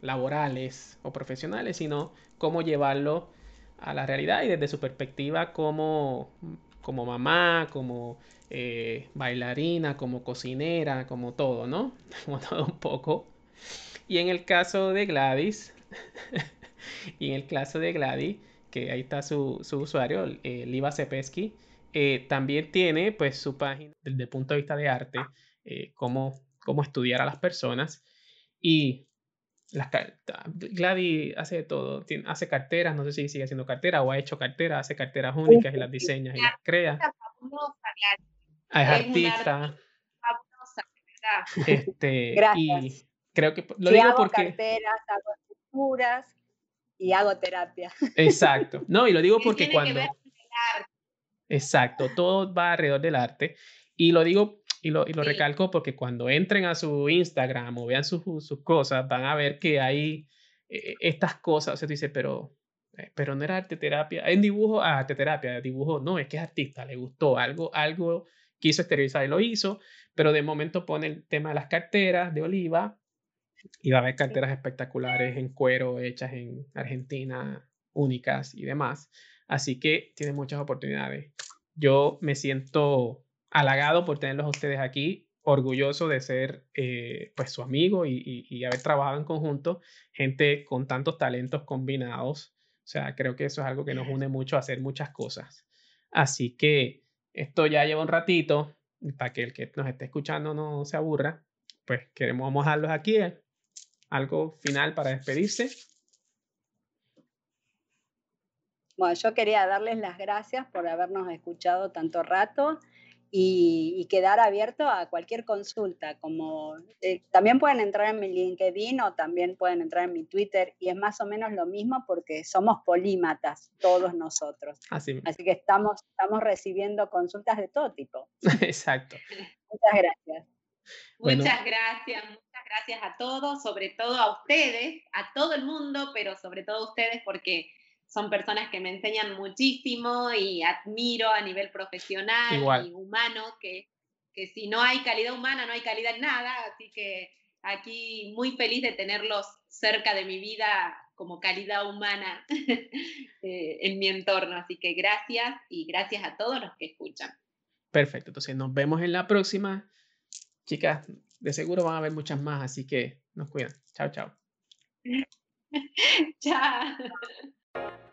laborales o profesionales, sino cómo llevarlo a la realidad y desde su perspectiva como, como mamá, como eh, bailarina, como cocinera, como todo, ¿no? Como todo un poco. Y en el caso de Gladys, y en el caso de Gladys, que ahí está su, usuario, eh, Liva Sepesky, eh, también tiene pues su página desde el punto de vista de arte, cómo, cómo estudiar a las personas. Y las, Gladys hace todo, hace carteras, no sé si sigue haciendo carteras o ha hecho carteras, hace carteras únicas y las diseña y las crea. Ah, es, artista. Este, y creo que lo digo hago porque. carteras, hago esculturas y hago terapia. Exacto. No, y lo digo porque cuando. Exacto, todo va alrededor del arte. Y lo digo y lo, y lo recalco porque cuando entren a su Instagram o vean sus, sus cosas, van a ver que hay eh, estas cosas. O sea, tú dices, pero, eh, pero no era arte terapia. En dibujo, ah, arte terapia, dibujo, no, es que es artista, le gustó algo, algo quiso esterilizar y lo hizo, pero de momento pone el tema de las carteras de oliva y va a haber carteras espectaculares en cuero hechas en Argentina, únicas y demás. Así que tiene muchas oportunidades. Yo me siento halagado por tenerlos a ustedes aquí, orgulloso de ser eh, pues su amigo y, y, haber trabajado en conjunto, gente con tantos talentos combinados. O sea, creo que eso es algo que nos une mucho a hacer muchas cosas. Así que esto ya lleva un ratito, para que el que nos esté escuchando no se aburra, pues queremos vamos a dejarlos aquí. Eh, algo final para despedirse. Bueno, yo quería darles las gracias por habernos escuchado tanto rato y, quedar abierto a cualquier consulta. Como eh, también pueden entrar en mi LinkedIn o también pueden entrar en mi Twitter y es más o menos lo mismo porque somos polímatas todos nosotros. Así, Así que estamos, estamos recibiendo consultas de todo tipo. Exacto. Muchas gracias. Muchas gracias, muchas gracias a todos, sobre todo a ustedes, a todo el mundo, pero sobre todo a ustedes porque son personas que me enseñan muchísimo y admiro a nivel profesional y humano, que, que si no hay calidad humana, no hay calidad en nada, así que aquí muy feliz de tenerlos cerca de mi vida como calidad humana eh, en mi entorno. Así que gracias y gracias a todos los que escuchan. Perfecto, entonces nos vemos en la próxima. Chicas, de seguro van a haber muchas más, así que nos cuidan. Chao, chao. chao. Thank you.